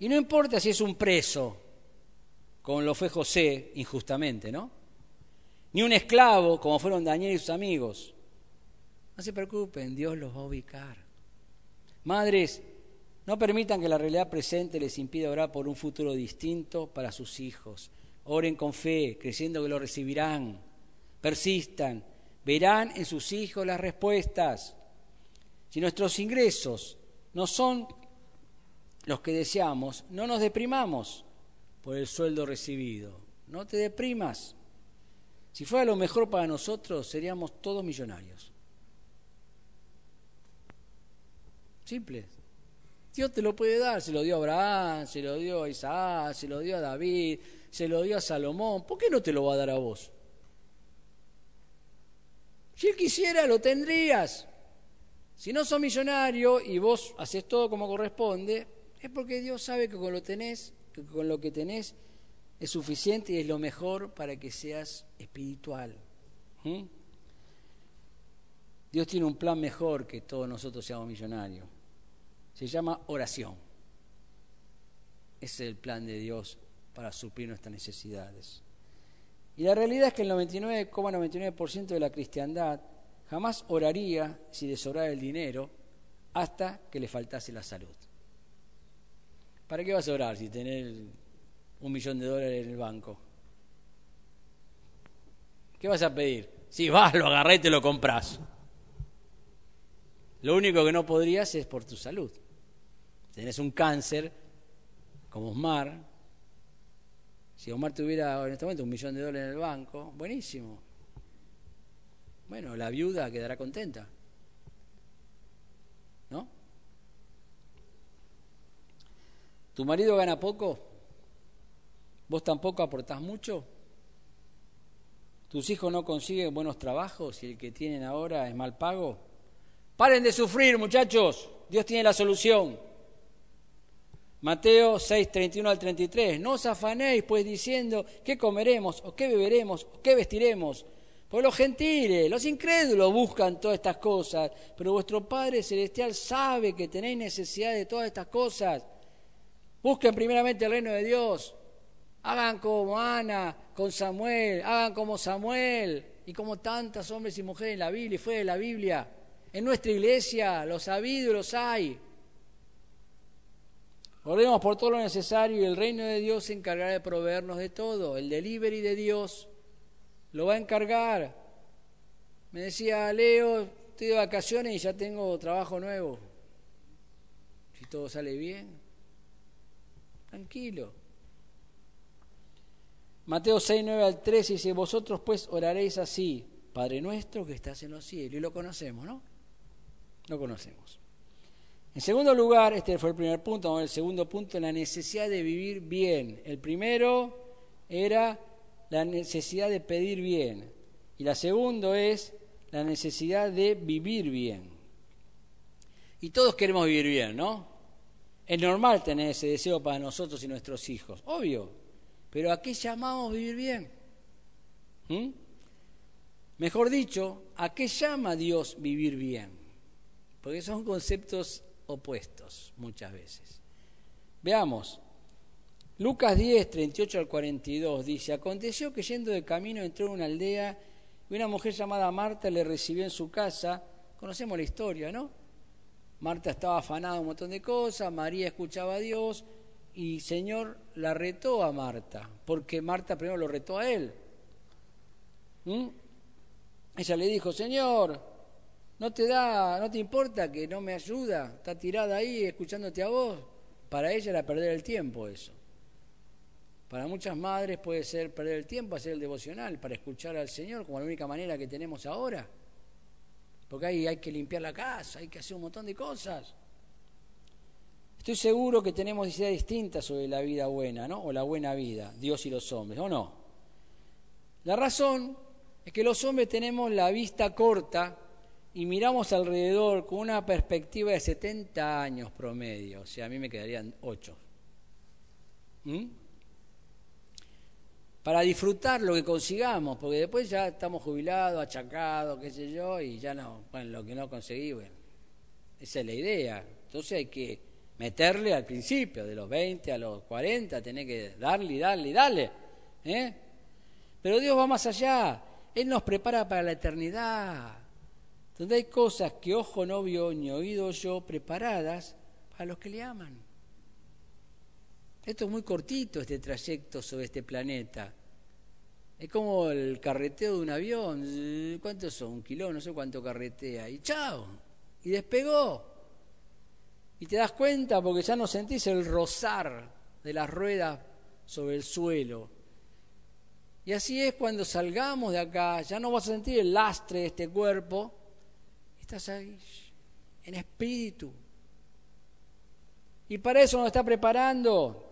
Y no importa si es un preso, como lo fue José injustamente, ¿no? Ni un esclavo, como fueron Daniel y sus amigos. No se preocupen, Dios los va a ubicar. Madres, no permitan que la realidad presente les impida orar por un futuro distinto para sus hijos. Oren con fe, creyendo que lo recibirán. Persistan, verán en sus hijos las respuestas. Si nuestros ingresos no son los que deseamos, no nos deprimamos por el sueldo recibido. No te deprimas. Si fuera lo mejor para nosotros, seríamos todos millonarios. Simple. Dios te lo puede dar, se lo dio a Abraham, se lo dio a Isaac, se lo dio a David, se lo dio a Salomón. ¿Por qué no te lo va a dar a vos? Si él quisiera, lo tendrías. Si no sos millonario y vos haces todo como corresponde, es porque Dios sabe que con lo tenés, que con lo que tenés es suficiente y es lo mejor para que seas espiritual. ¿Mm? Dios tiene un plan mejor que todos nosotros seamos millonarios se llama oración. Ese es el plan de Dios para suplir nuestras necesidades. Y la realidad es que el 99,99% de la cristiandad jamás oraría si le sobrara el dinero hasta que le faltase la salud. ¿Para qué vas a orar si tenés un millón de dólares en el banco? ¿Qué vas a pedir? Si vas, lo agarré y te lo compras. Lo único que no podrías es por tu salud. Tenés un cáncer, como Osmar. Si Omar tuviera en este momento un millón de dólares en el banco, buenísimo. Bueno, la viuda quedará contenta. ¿No? ¿Tu marido gana poco? ¿Vos tampoco aportás mucho? ¿Tus hijos no consiguen buenos trabajos y el que tienen ahora es mal pago? Paren de sufrir, muchachos. Dios tiene la solución. Mateo 6, 31 al 33. No os afanéis, pues, diciendo qué comeremos, o qué beberemos, o qué vestiremos. Porque los gentiles, los incrédulos buscan todas estas cosas, pero vuestro Padre Celestial sabe que tenéis necesidad de todas estas cosas. Busquen primeramente el reino de Dios. Hagan como Ana con Samuel, hagan como Samuel y como tantos hombres y mujeres en la Biblia y fuera de la Biblia. En nuestra iglesia los ha habido y los hay. Oremos por todo lo necesario y el reino de Dios se encargará de proveernos de todo. El delivery de Dios lo va a encargar. Me decía Leo, estoy de vacaciones y ya tengo trabajo nuevo. Si todo sale bien, tranquilo. Mateo 6, 9 al 13 dice, vosotros pues oraréis así, Padre nuestro que estás en los cielos. Y lo conocemos, ¿no? no conocemos. En segundo lugar, este fue el primer punto, vamos el segundo punto, la necesidad de vivir bien. El primero era la necesidad de pedir bien. Y la segunda es la necesidad de vivir bien. Y todos queremos vivir bien, ¿no? Es normal tener ese deseo para nosotros y nuestros hijos, obvio. Pero ¿a qué llamamos vivir bien? ¿Mm? Mejor dicho, ¿a qué llama Dios vivir bien? porque son conceptos opuestos muchas veces. Veamos, Lucas 10, 38 al 42 dice, aconteció que yendo de camino entró en una aldea y una mujer llamada Marta le recibió en su casa. Conocemos la historia, ¿no? Marta estaba afanada un montón de cosas, María escuchaba a Dios y Señor la retó a Marta, porque Marta primero lo retó a él. ¿Mm? Ella le dijo, Señor, ¿no te da, no te importa que no me ayuda? Está tirada ahí escuchándote a vos. Para ella era perder el tiempo eso. Para muchas madres puede ser perder el tiempo, hacer el devocional, para escuchar al Señor como la única manera que tenemos ahora. Porque ahí hay que limpiar la casa, hay que hacer un montón de cosas. Estoy seguro que tenemos ideas distintas sobre la vida buena, ¿no? O la buena vida, Dios y los hombres, ¿o no? La razón es que los hombres tenemos la vista corta y miramos alrededor con una perspectiva de 70 años promedio, o sea, a mí me quedarían 8 para disfrutar lo que consigamos, porque después ya estamos jubilados, achacados, qué sé yo, y ya no, bueno, lo que no conseguí, bueno, esa es la idea. Entonces hay que meterle al principio, de los 20 a los 40, tener que darle y darle y darle. ¿eh? Pero Dios va más allá, Él nos prepara para la eternidad, donde hay cosas que ojo no vio ni oído yo preparadas para los que le aman. Esto es muy cortito, este trayecto sobre este planeta. Es como el carreteo de un avión. ¿Cuántos son? Un kilo, no sé cuánto carretea. Y chao. Y despegó. Y te das cuenta porque ya no sentís el rozar de las ruedas sobre el suelo. Y así es cuando salgamos de acá, ya no vas a sentir el lastre de este cuerpo. En espíritu. Y para eso nos está preparando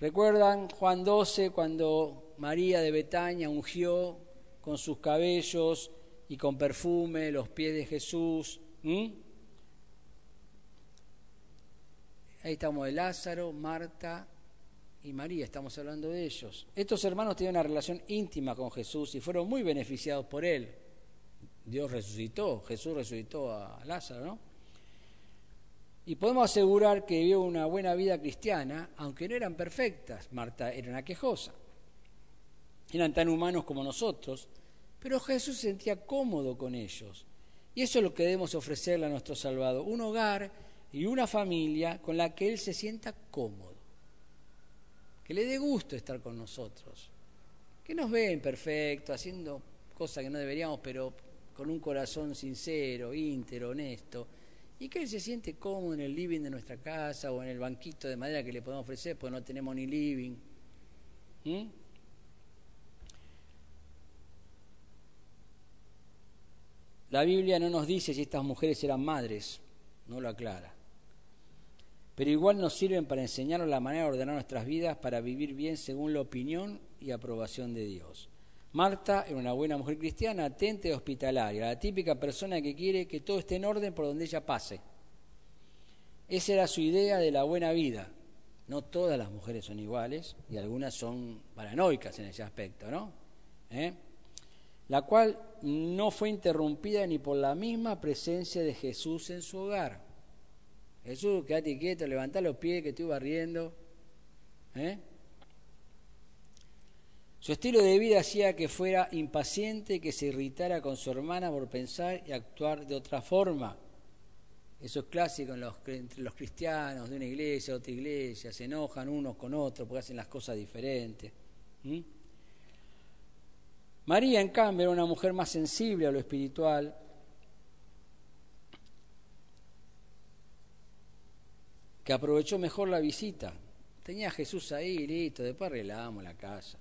¿Recuerdan Juan 12 cuando María de Betania ungió con sus cabellos y con perfume los pies de Jesús? ¿Mm? Ahí estamos de Lázaro, Marta y María, estamos hablando de ellos. Estos hermanos tenían una relación íntima con Jesús y fueron muy beneficiados por él. Dios resucitó, Jesús resucitó a Lázaro, ¿no? Y podemos asegurar que vivió una buena vida cristiana, aunque no eran perfectas. Marta era una quejosa. Eran tan humanos como nosotros, pero Jesús se sentía cómodo con ellos. Y eso es lo que debemos ofrecerle a nuestro Salvador, un hogar y una familia con la que Él se sienta cómodo, que le dé gusto estar con nosotros, que nos ve imperfectos, haciendo cosas que no deberíamos, pero con un corazón sincero, íntero, honesto, y que él se siente cómodo en el living de nuestra casa o en el banquito de madera que le podemos ofrecer, porque no tenemos ni living. ¿Mm? La Biblia no nos dice si estas mujeres eran madres, no lo aclara. Pero igual nos sirven para enseñarnos la manera de ordenar nuestras vidas para vivir bien según la opinión y aprobación de Dios. Marta era una buena mujer cristiana, atenta y hospitalaria, la típica persona que quiere que todo esté en orden por donde ella pase. Esa era su idea de la buena vida. No todas las mujeres son iguales y algunas son paranoicas en ese aspecto, ¿no? ¿Eh? La cual no fue interrumpida ni por la misma presencia de Jesús en su hogar. Jesús, quédate quieto, levanta los pies que estoy barriendo. ¿Eh? Su estilo de vida hacía que fuera impaciente, que se irritara con su hermana por pensar y actuar de otra forma. Eso es clásico entre los cristianos de una iglesia, otra iglesia, se enojan unos con otros porque hacen las cosas diferentes. María, en cambio, era una mujer más sensible a lo espiritual. Que aprovechó mejor la visita. Tenía a Jesús ahí, listo, después arreglamos la casa.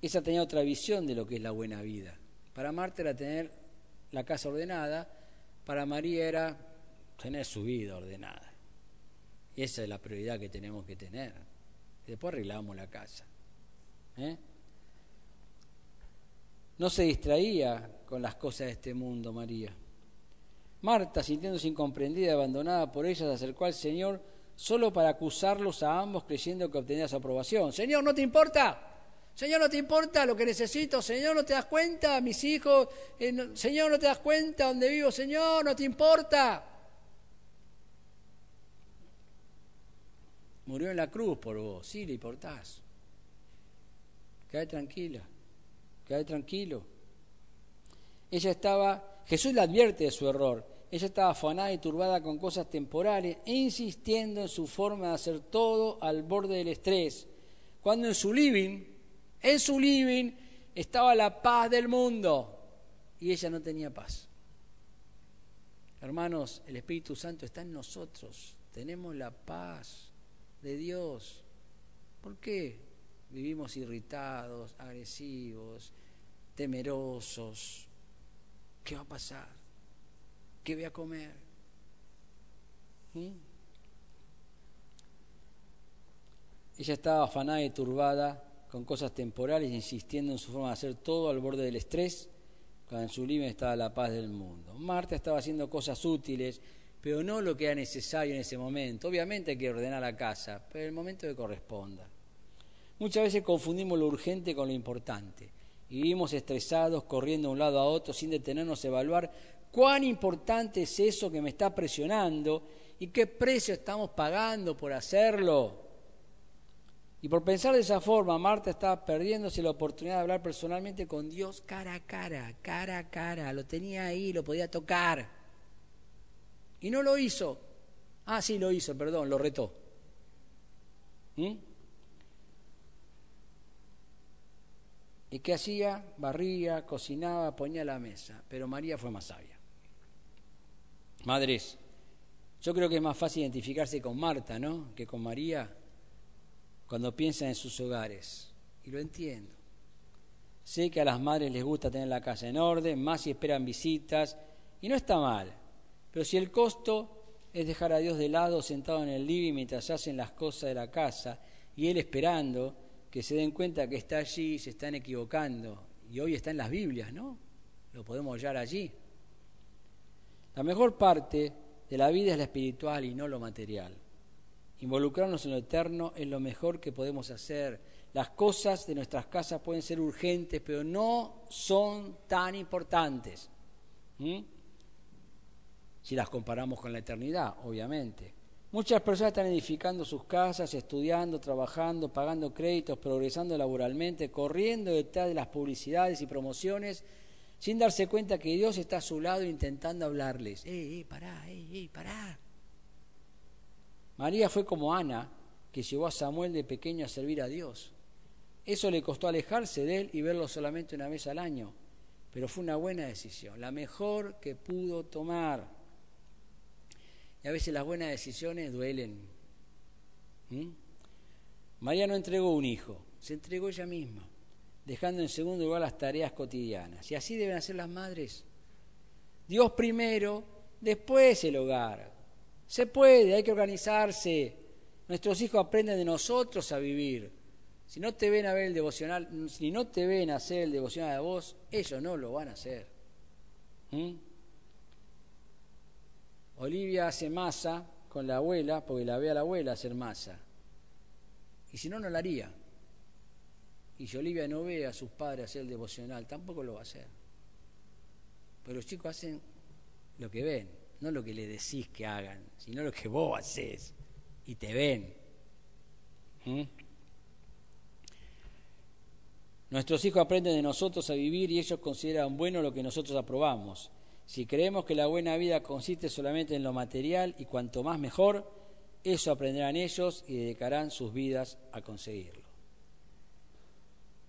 Esa tenía otra visión de lo que es la buena vida. Para Marta era tener la casa ordenada, para María era tener su vida ordenada. Y esa es la prioridad que tenemos que tener. Después arreglamos la casa. ¿eh? No se distraía con las cosas de este mundo, María. Marta, sintiéndose incomprendida y abandonada por ella, acercó al Señor solo para acusarlos a ambos creyendo que obtenía su aprobación. Señor, ¿no te importa? Señor, ¿no te importa lo que necesito? Señor, ¿no te das cuenta? Mis hijos, eh, Señor, ¿no te das cuenta dónde vivo? Señor, ¿no te importa? Murió en la cruz por vos, sí le importás. Quédate tranquila, quédate tranquilo. Ella estaba, Jesús le advierte de su error. Ella estaba afanada y turbada con cosas temporales, insistiendo en su forma de hacer todo al borde del estrés. Cuando en su living, en su living, estaba la paz del mundo y ella no tenía paz. Hermanos, el Espíritu Santo está en nosotros. Tenemos la paz de Dios. ¿Por qué vivimos irritados, agresivos, temerosos? ¿Qué va a pasar? ¿Qué voy a comer? ¿Mm? Ella estaba afanada y turbada con cosas temporales, insistiendo en su forma de hacer todo al borde del estrés, cuando en su límite estaba la paz del mundo. Marta estaba haciendo cosas útiles, pero no lo que era necesario en ese momento. Obviamente hay que ordenar la casa, pero el momento que corresponda. Muchas veces confundimos lo urgente con lo importante y vivimos estresados, corriendo de un lado a otro sin detenernos a evaluar cuán importante es eso que me está presionando y qué precio estamos pagando por hacerlo. Y por pensar de esa forma, Marta estaba perdiéndose la oportunidad de hablar personalmente con Dios cara a cara, cara a cara. Lo tenía ahí, lo podía tocar. Y no lo hizo. Ah, sí, lo hizo, perdón, lo retó. ¿Mm? ¿Y qué hacía? Barría, cocinaba, ponía la mesa. Pero María fue más sabia. Madres, yo creo que es más fácil identificarse con Marta, ¿no? Que con María cuando piensan en sus hogares. Y lo entiendo. Sé que a las madres les gusta tener la casa en orden, más si esperan visitas, y no está mal. Pero si el costo es dejar a Dios de lado sentado en el living mientras hacen las cosas de la casa y Él esperando que se den cuenta que está allí, se están equivocando. Y hoy está en las Biblias, ¿no? Lo podemos hallar allí. La mejor parte de la vida es la espiritual y no lo material. Involucrarnos en lo eterno es lo mejor que podemos hacer. Las cosas de nuestras casas pueden ser urgentes, pero no son tan importantes si las comparamos con la eternidad, obviamente. Muchas personas están edificando sus casas, estudiando, trabajando, pagando créditos, progresando laboralmente, corriendo detrás de las publicidades y promociones, sin darse cuenta que Dios está a su lado intentando hablarles. ¡Eh, eh, pará, eh, eh, pará! María fue como Ana, que llevó a Samuel de pequeño a servir a Dios. Eso le costó alejarse de él y verlo solamente una vez al año, pero fue una buena decisión, la mejor que pudo tomar. Y a veces las buenas decisiones duelen. ¿Mm? María no entregó un hijo, se entregó ella misma, dejando en segundo lugar las tareas cotidianas. Y así deben hacer las madres. Dios primero, después el hogar. Se puede, hay que organizarse. Nuestros hijos aprenden de nosotros a vivir. Si no te ven a ver el devocional, si no te ven a hacer el devocional a vos, ellos no lo van a hacer. ¿Mm? Olivia hace masa con la abuela porque la ve a la abuela hacer masa. Y si no, no la haría. Y si Olivia no ve a sus padres hacer el devocional, tampoco lo va a hacer. Pero los chicos hacen lo que ven, no lo que le decís que hagan, sino lo que vos haces y te ven. ¿Mm? Nuestros hijos aprenden de nosotros a vivir y ellos consideran bueno lo que nosotros aprobamos. Si creemos que la buena vida consiste solamente en lo material y cuanto más mejor, eso aprenderán ellos y dedicarán sus vidas a conseguirlo.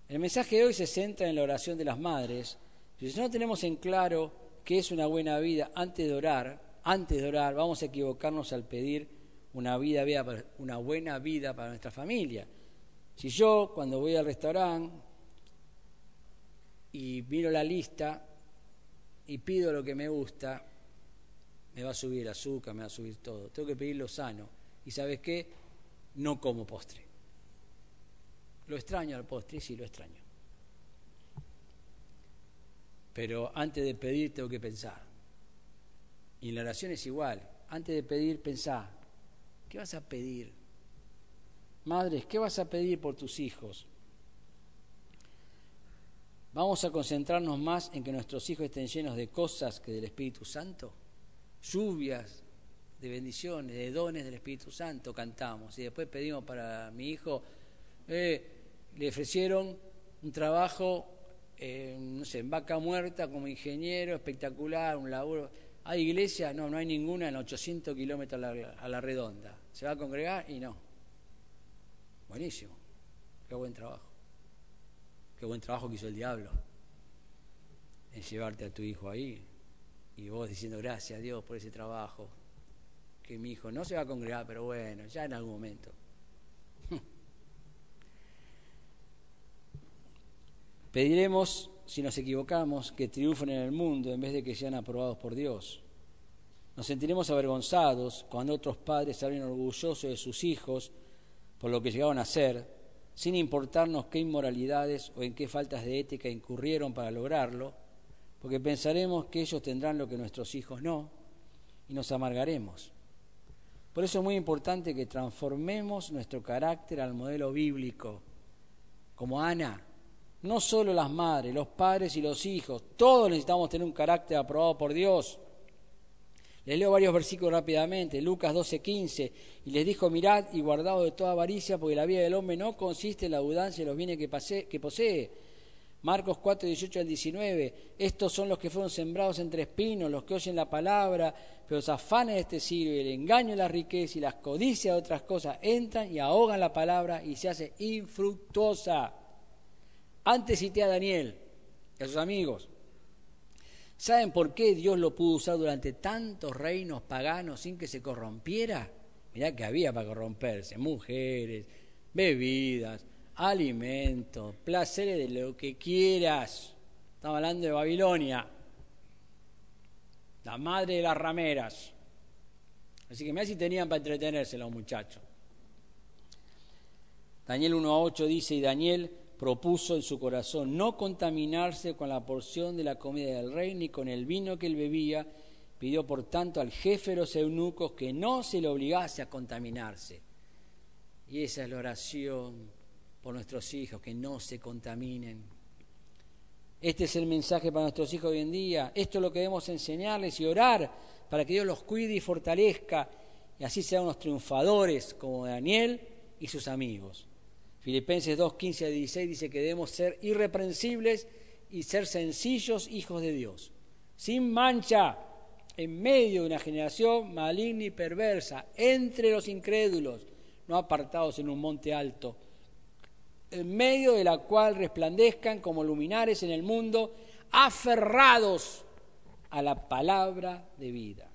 El mensaje de hoy se centra en la oración de las madres. Si no tenemos en claro qué es una buena vida antes de orar, antes de orar vamos a equivocarnos al pedir una, vida, una buena vida para nuestra familia. Si yo cuando voy al restaurante y miro la lista, y pido lo que me gusta, me va a subir el azúcar, me va a subir todo. Tengo que pedir lo sano. ¿Y sabes qué? No como postre. Lo extraño al postre, sí, lo extraño. Pero antes de pedir tengo que pensar. Y en la oración es igual. Antes de pedir, pensá. ¿Qué vas a pedir? Madres, ¿qué vas a pedir por tus hijos? ¿Vamos a concentrarnos más en que nuestros hijos estén llenos de cosas que del Espíritu Santo? Lluvias de bendiciones, de dones del Espíritu Santo, cantamos. Y después pedimos para mi hijo, eh, le ofrecieron un trabajo, eh, no sé, en vaca muerta como ingeniero, espectacular, un laburo. ¿Hay iglesia? No, no hay ninguna en 800 kilómetros a la, a la redonda. ¿Se va a congregar? Y no. Buenísimo. Qué buen trabajo. Qué buen trabajo que hizo el diablo en llevarte a tu hijo ahí. Y vos diciendo gracias a Dios por ese trabajo. Que mi hijo no se va a congregar, pero bueno, ya en algún momento. Pediremos, si nos equivocamos, que triunfen en el mundo en vez de que sean aprobados por Dios. Nos sentiremos avergonzados cuando otros padres salen orgullosos de sus hijos por lo que llegaron a ser, sin importarnos qué inmoralidades o en qué faltas de ética incurrieron para lograrlo, porque pensaremos que ellos tendrán lo que nuestros hijos no, y nos amargaremos. Por eso es muy importante que transformemos nuestro carácter al modelo bíblico, como Ana, no solo las madres, los padres y los hijos, todos necesitamos tener un carácter aprobado por Dios. Les leo varios versículos rápidamente. Lucas 12:15. Y les dijo: Mirad y guardado de toda avaricia, porque la vida del hombre no consiste en la abundancia de los bienes que, que posee. Marcos 4, 18 al 19. Estos son los que fueron sembrados entre espinos, los que oyen la palabra, pero los afanes de este siglo y el engaño de la riqueza y las codicias de otras cosas entran y ahogan la palabra y se hace infructuosa. Antes cité a Daniel y a sus amigos. ¿Saben por qué Dios lo pudo usar durante tantos reinos paganos sin que se corrompiera? Mirá que había para corromperse, mujeres, bebidas, alimentos, placeres de lo que quieras. Estamos hablando de Babilonia, la madre de las rameras. Así que mirá si tenían para entretenerse los muchachos. Daniel 1.8 dice, y Daniel propuso en su corazón no contaminarse con la porción de la comida del rey ni con el vino que él bebía, pidió por tanto al jefe de los eunucos que no se le obligase a contaminarse. Y esa es la oración por nuestros hijos, que no se contaminen. Este es el mensaje para nuestros hijos hoy en día. Esto es lo que debemos enseñarles y orar para que Dios los cuide y fortalezca y así sean unos triunfadores como Daniel y sus amigos. Filipenses 2, 15 a 16 dice que debemos ser irreprensibles y ser sencillos hijos de Dios, sin mancha, en medio de una generación maligna y perversa, entre los incrédulos, no apartados en un monte alto, en medio de la cual resplandezcan como luminares en el mundo, aferrados a la palabra de vida.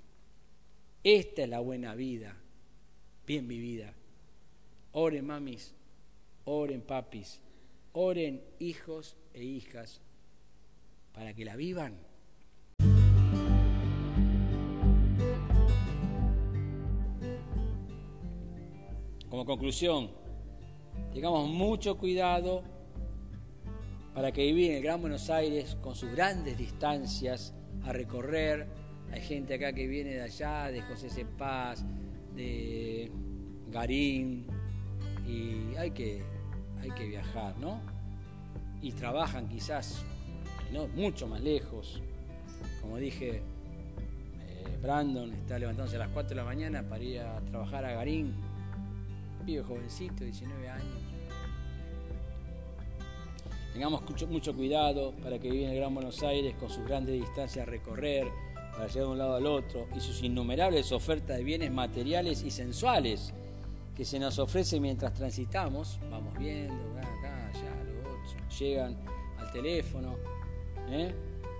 Esta es la buena vida, bien vivida. Ore, mamis, Oren papis, oren hijos e hijas para que la vivan. Como conclusión, tengamos mucho cuidado para que vivir en el Gran Buenos Aires con sus grandes distancias a recorrer. Hay gente acá que viene de allá, de José Cepaz, de Garín, y hay que hay que viajar, ¿no? Y trabajan quizás no mucho más lejos. Como dije, eh, Brandon está levantándose a las 4 de la mañana para ir a trabajar a Garín. Vive jovencito, 19 años. Tengamos mucho, mucho cuidado para que viva en el Gran Buenos Aires con sus grandes distancias a recorrer, para llegar de un lado al otro, y sus innumerables ofertas de bienes materiales y sensuales que se nos ofrece mientras transitamos, vamos viendo, acá, allá, lo otro, llegan al teléfono. ¿eh?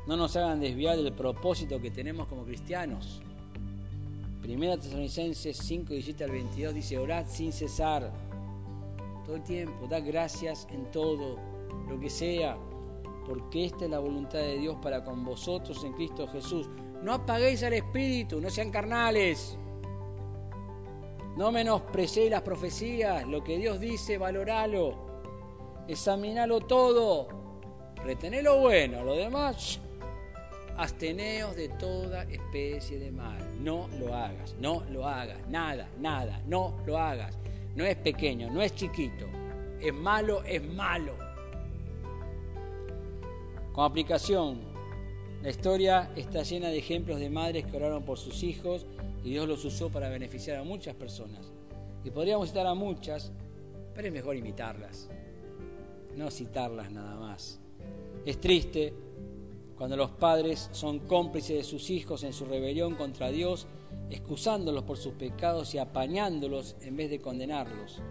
No nos hagan desviar del propósito que tenemos como cristianos. Primera Tesalonicenses 5, 17 al 22 dice, orad sin cesar, todo el tiempo, dad gracias en todo, lo que sea, porque esta es la voluntad de Dios para con vosotros en Cristo Jesús. No apaguéis al Espíritu, no sean carnales. No menosprecéis las profecías, lo que Dios dice, valoralo, examinalo todo, retené lo bueno, lo demás, absteneos de toda especie de mal. No lo hagas, no lo hagas, nada, nada, no lo hagas. No es pequeño, no es chiquito, es malo, es malo. Como aplicación, la historia está llena de ejemplos de madres que oraron por sus hijos y Dios los usó para beneficiar a muchas personas. Y podríamos citar a muchas, pero es mejor imitarlas, no citarlas nada más. Es triste cuando los padres son cómplices de sus hijos en su rebelión contra Dios, excusándolos por sus pecados y apañándolos en vez de condenarlos.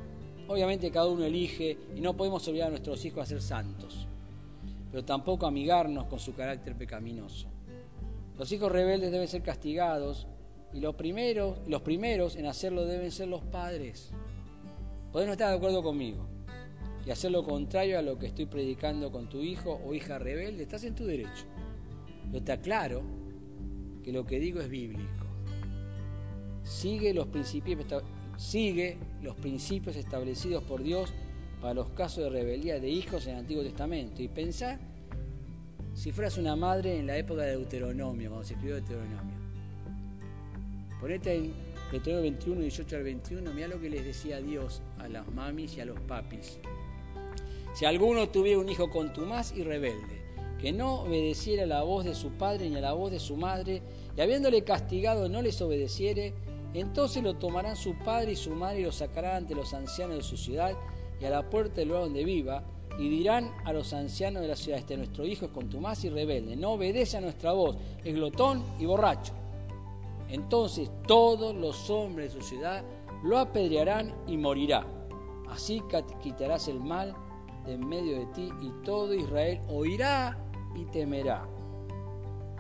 Obviamente cada uno elige y no podemos obligar a nuestros hijos a ser santos, pero tampoco amigarnos con su carácter pecaminoso. Los hijos rebeldes deben ser castigados y los primeros, los primeros en hacerlo deben ser los padres. Podés no estar de acuerdo conmigo y hacer lo contrario a lo que estoy predicando con tu hijo o hija rebelde, estás en tu derecho. Pero te aclaro que lo que digo es bíblico. Sigue los principios, sigue los principios establecidos por Dios para los casos de rebeldía de hijos en el Antiguo Testamento. Y pensá si fueras una madre en la época de Deuteronomio, cuando se escribió Deuteronomio. Ponete en Deuteronomio 21, 18 al 21, mira lo que les decía Dios a las mamis y a los papis. Si alguno tuviera un hijo contumaz y rebelde, que no obedeciera la voz de su padre ni a la voz de su madre, y habiéndole castigado no les obedeciere, entonces lo tomarán su padre y su madre y lo sacarán ante los ancianos de su ciudad y a la puerta del lugar donde viva, y dirán a los ancianos de la ciudad, este nuestro hijo es contumaz y rebelde, no obedece a nuestra voz, es glotón y borracho. Entonces todos los hombres de su ciudad lo apedrearán y morirá. Así quitarás el mal de en medio de ti y todo Israel oirá y temerá.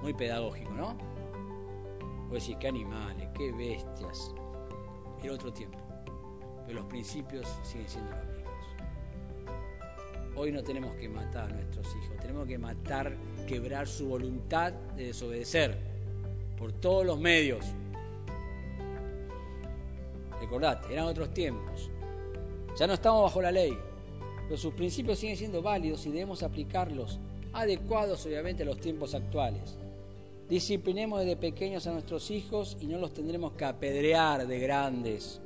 Muy pedagógico, ¿no? Vos decís, qué animales, qué bestias. Era otro tiempo. Pero los principios siguen siendo los mismos. Hoy no tenemos que matar a nuestros hijos, tenemos que matar, quebrar su voluntad de desobedecer por todos los medios. Recordate, eran otros tiempos. Ya no estamos bajo la ley, pero sus principios siguen siendo válidos y debemos aplicarlos, adecuados obviamente a los tiempos actuales. Disciplinemos desde pequeños a nuestros hijos y no los tendremos que apedrear de grandes.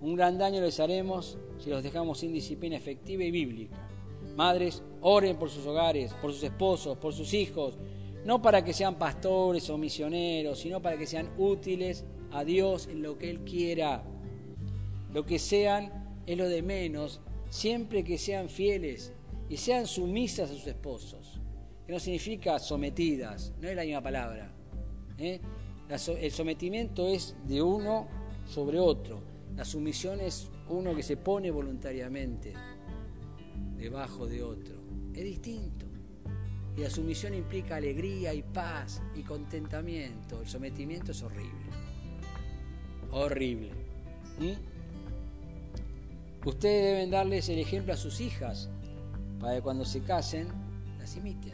Un gran daño les haremos si los dejamos sin disciplina efectiva y bíblica. Madres, oren por sus hogares, por sus esposos, por sus hijos, no para que sean pastores o misioneros, sino para que sean útiles a Dios en lo que Él quiera. Lo que sean es lo de menos, siempre que sean fieles y sean sumisas a sus esposos, que no significa sometidas, no es la misma palabra. ¿eh? el sometimiento es de uno sobre otro, la sumisión es uno que se pone voluntariamente debajo de otro. Es distinto. Y la sumisión implica alegría y paz y contentamiento. El sometimiento es horrible. Horrible. ¿Mm? Ustedes deben darles el ejemplo a sus hijas para que cuando se casen las imiten.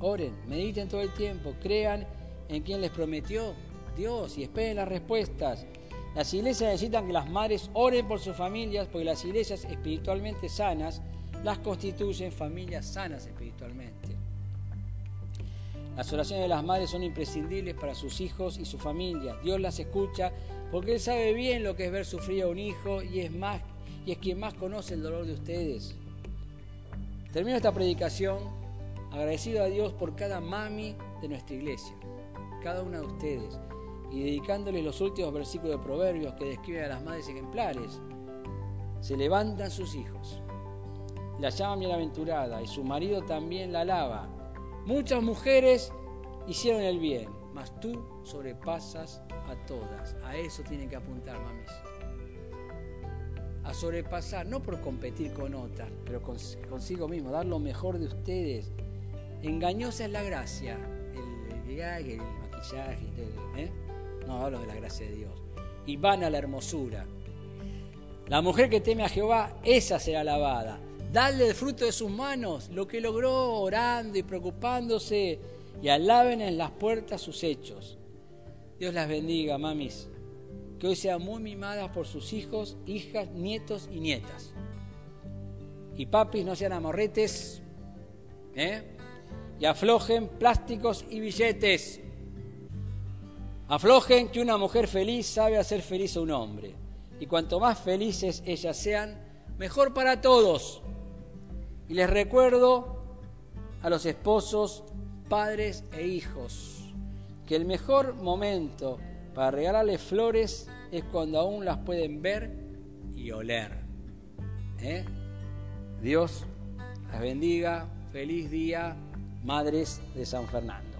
Oren, mediten todo el tiempo, crean en quien les prometió Dios y esperen las respuestas. Las iglesias necesitan que las madres oren por sus familias porque las iglesias espiritualmente sanas las constituyen familias sanas espiritualmente. Las oraciones de las madres son imprescindibles para sus hijos y su familia. Dios las escucha porque Él sabe bien lo que es ver sufrir a un hijo y es, más, y es quien más conoce el dolor de ustedes. Termino esta predicación agradecido a Dios por cada mami de nuestra iglesia, cada una de ustedes, y dedicándoles los últimos versículos de Proverbios que describen a las madres ejemplares. Se levantan sus hijos, la llaman bienaventurada y su marido también la alaba Muchas mujeres hicieron el bien, mas tú sobrepasas a todas. A eso tienen que apuntar, mamis. A sobrepasar, no por competir con otras, pero consigo mismo, dar lo mejor de ustedes. Engañosa es la gracia, el, el, maquillaje, ¿eh? no hablo de la gracia de Dios. Y van a la hermosura. La mujer que teme a Jehová, esa será alabada. Dale el fruto de sus manos, lo que logró orando y preocupándose, y alaben en las puertas sus hechos. Dios las bendiga, mamis. Que hoy sean muy mimadas por sus hijos, hijas, nietos y nietas. Y papis no sean amorretes, ¿eh? y aflojen plásticos y billetes. Aflojen que una mujer feliz sabe hacer feliz a un hombre. Y cuanto más felices ellas sean, mejor para todos. Y les recuerdo a los esposos, padres e hijos, que el mejor momento para regalarles flores es cuando aún las pueden ver y oler. ¿Eh? Dios las bendiga. Feliz día, Madres de San Fernando.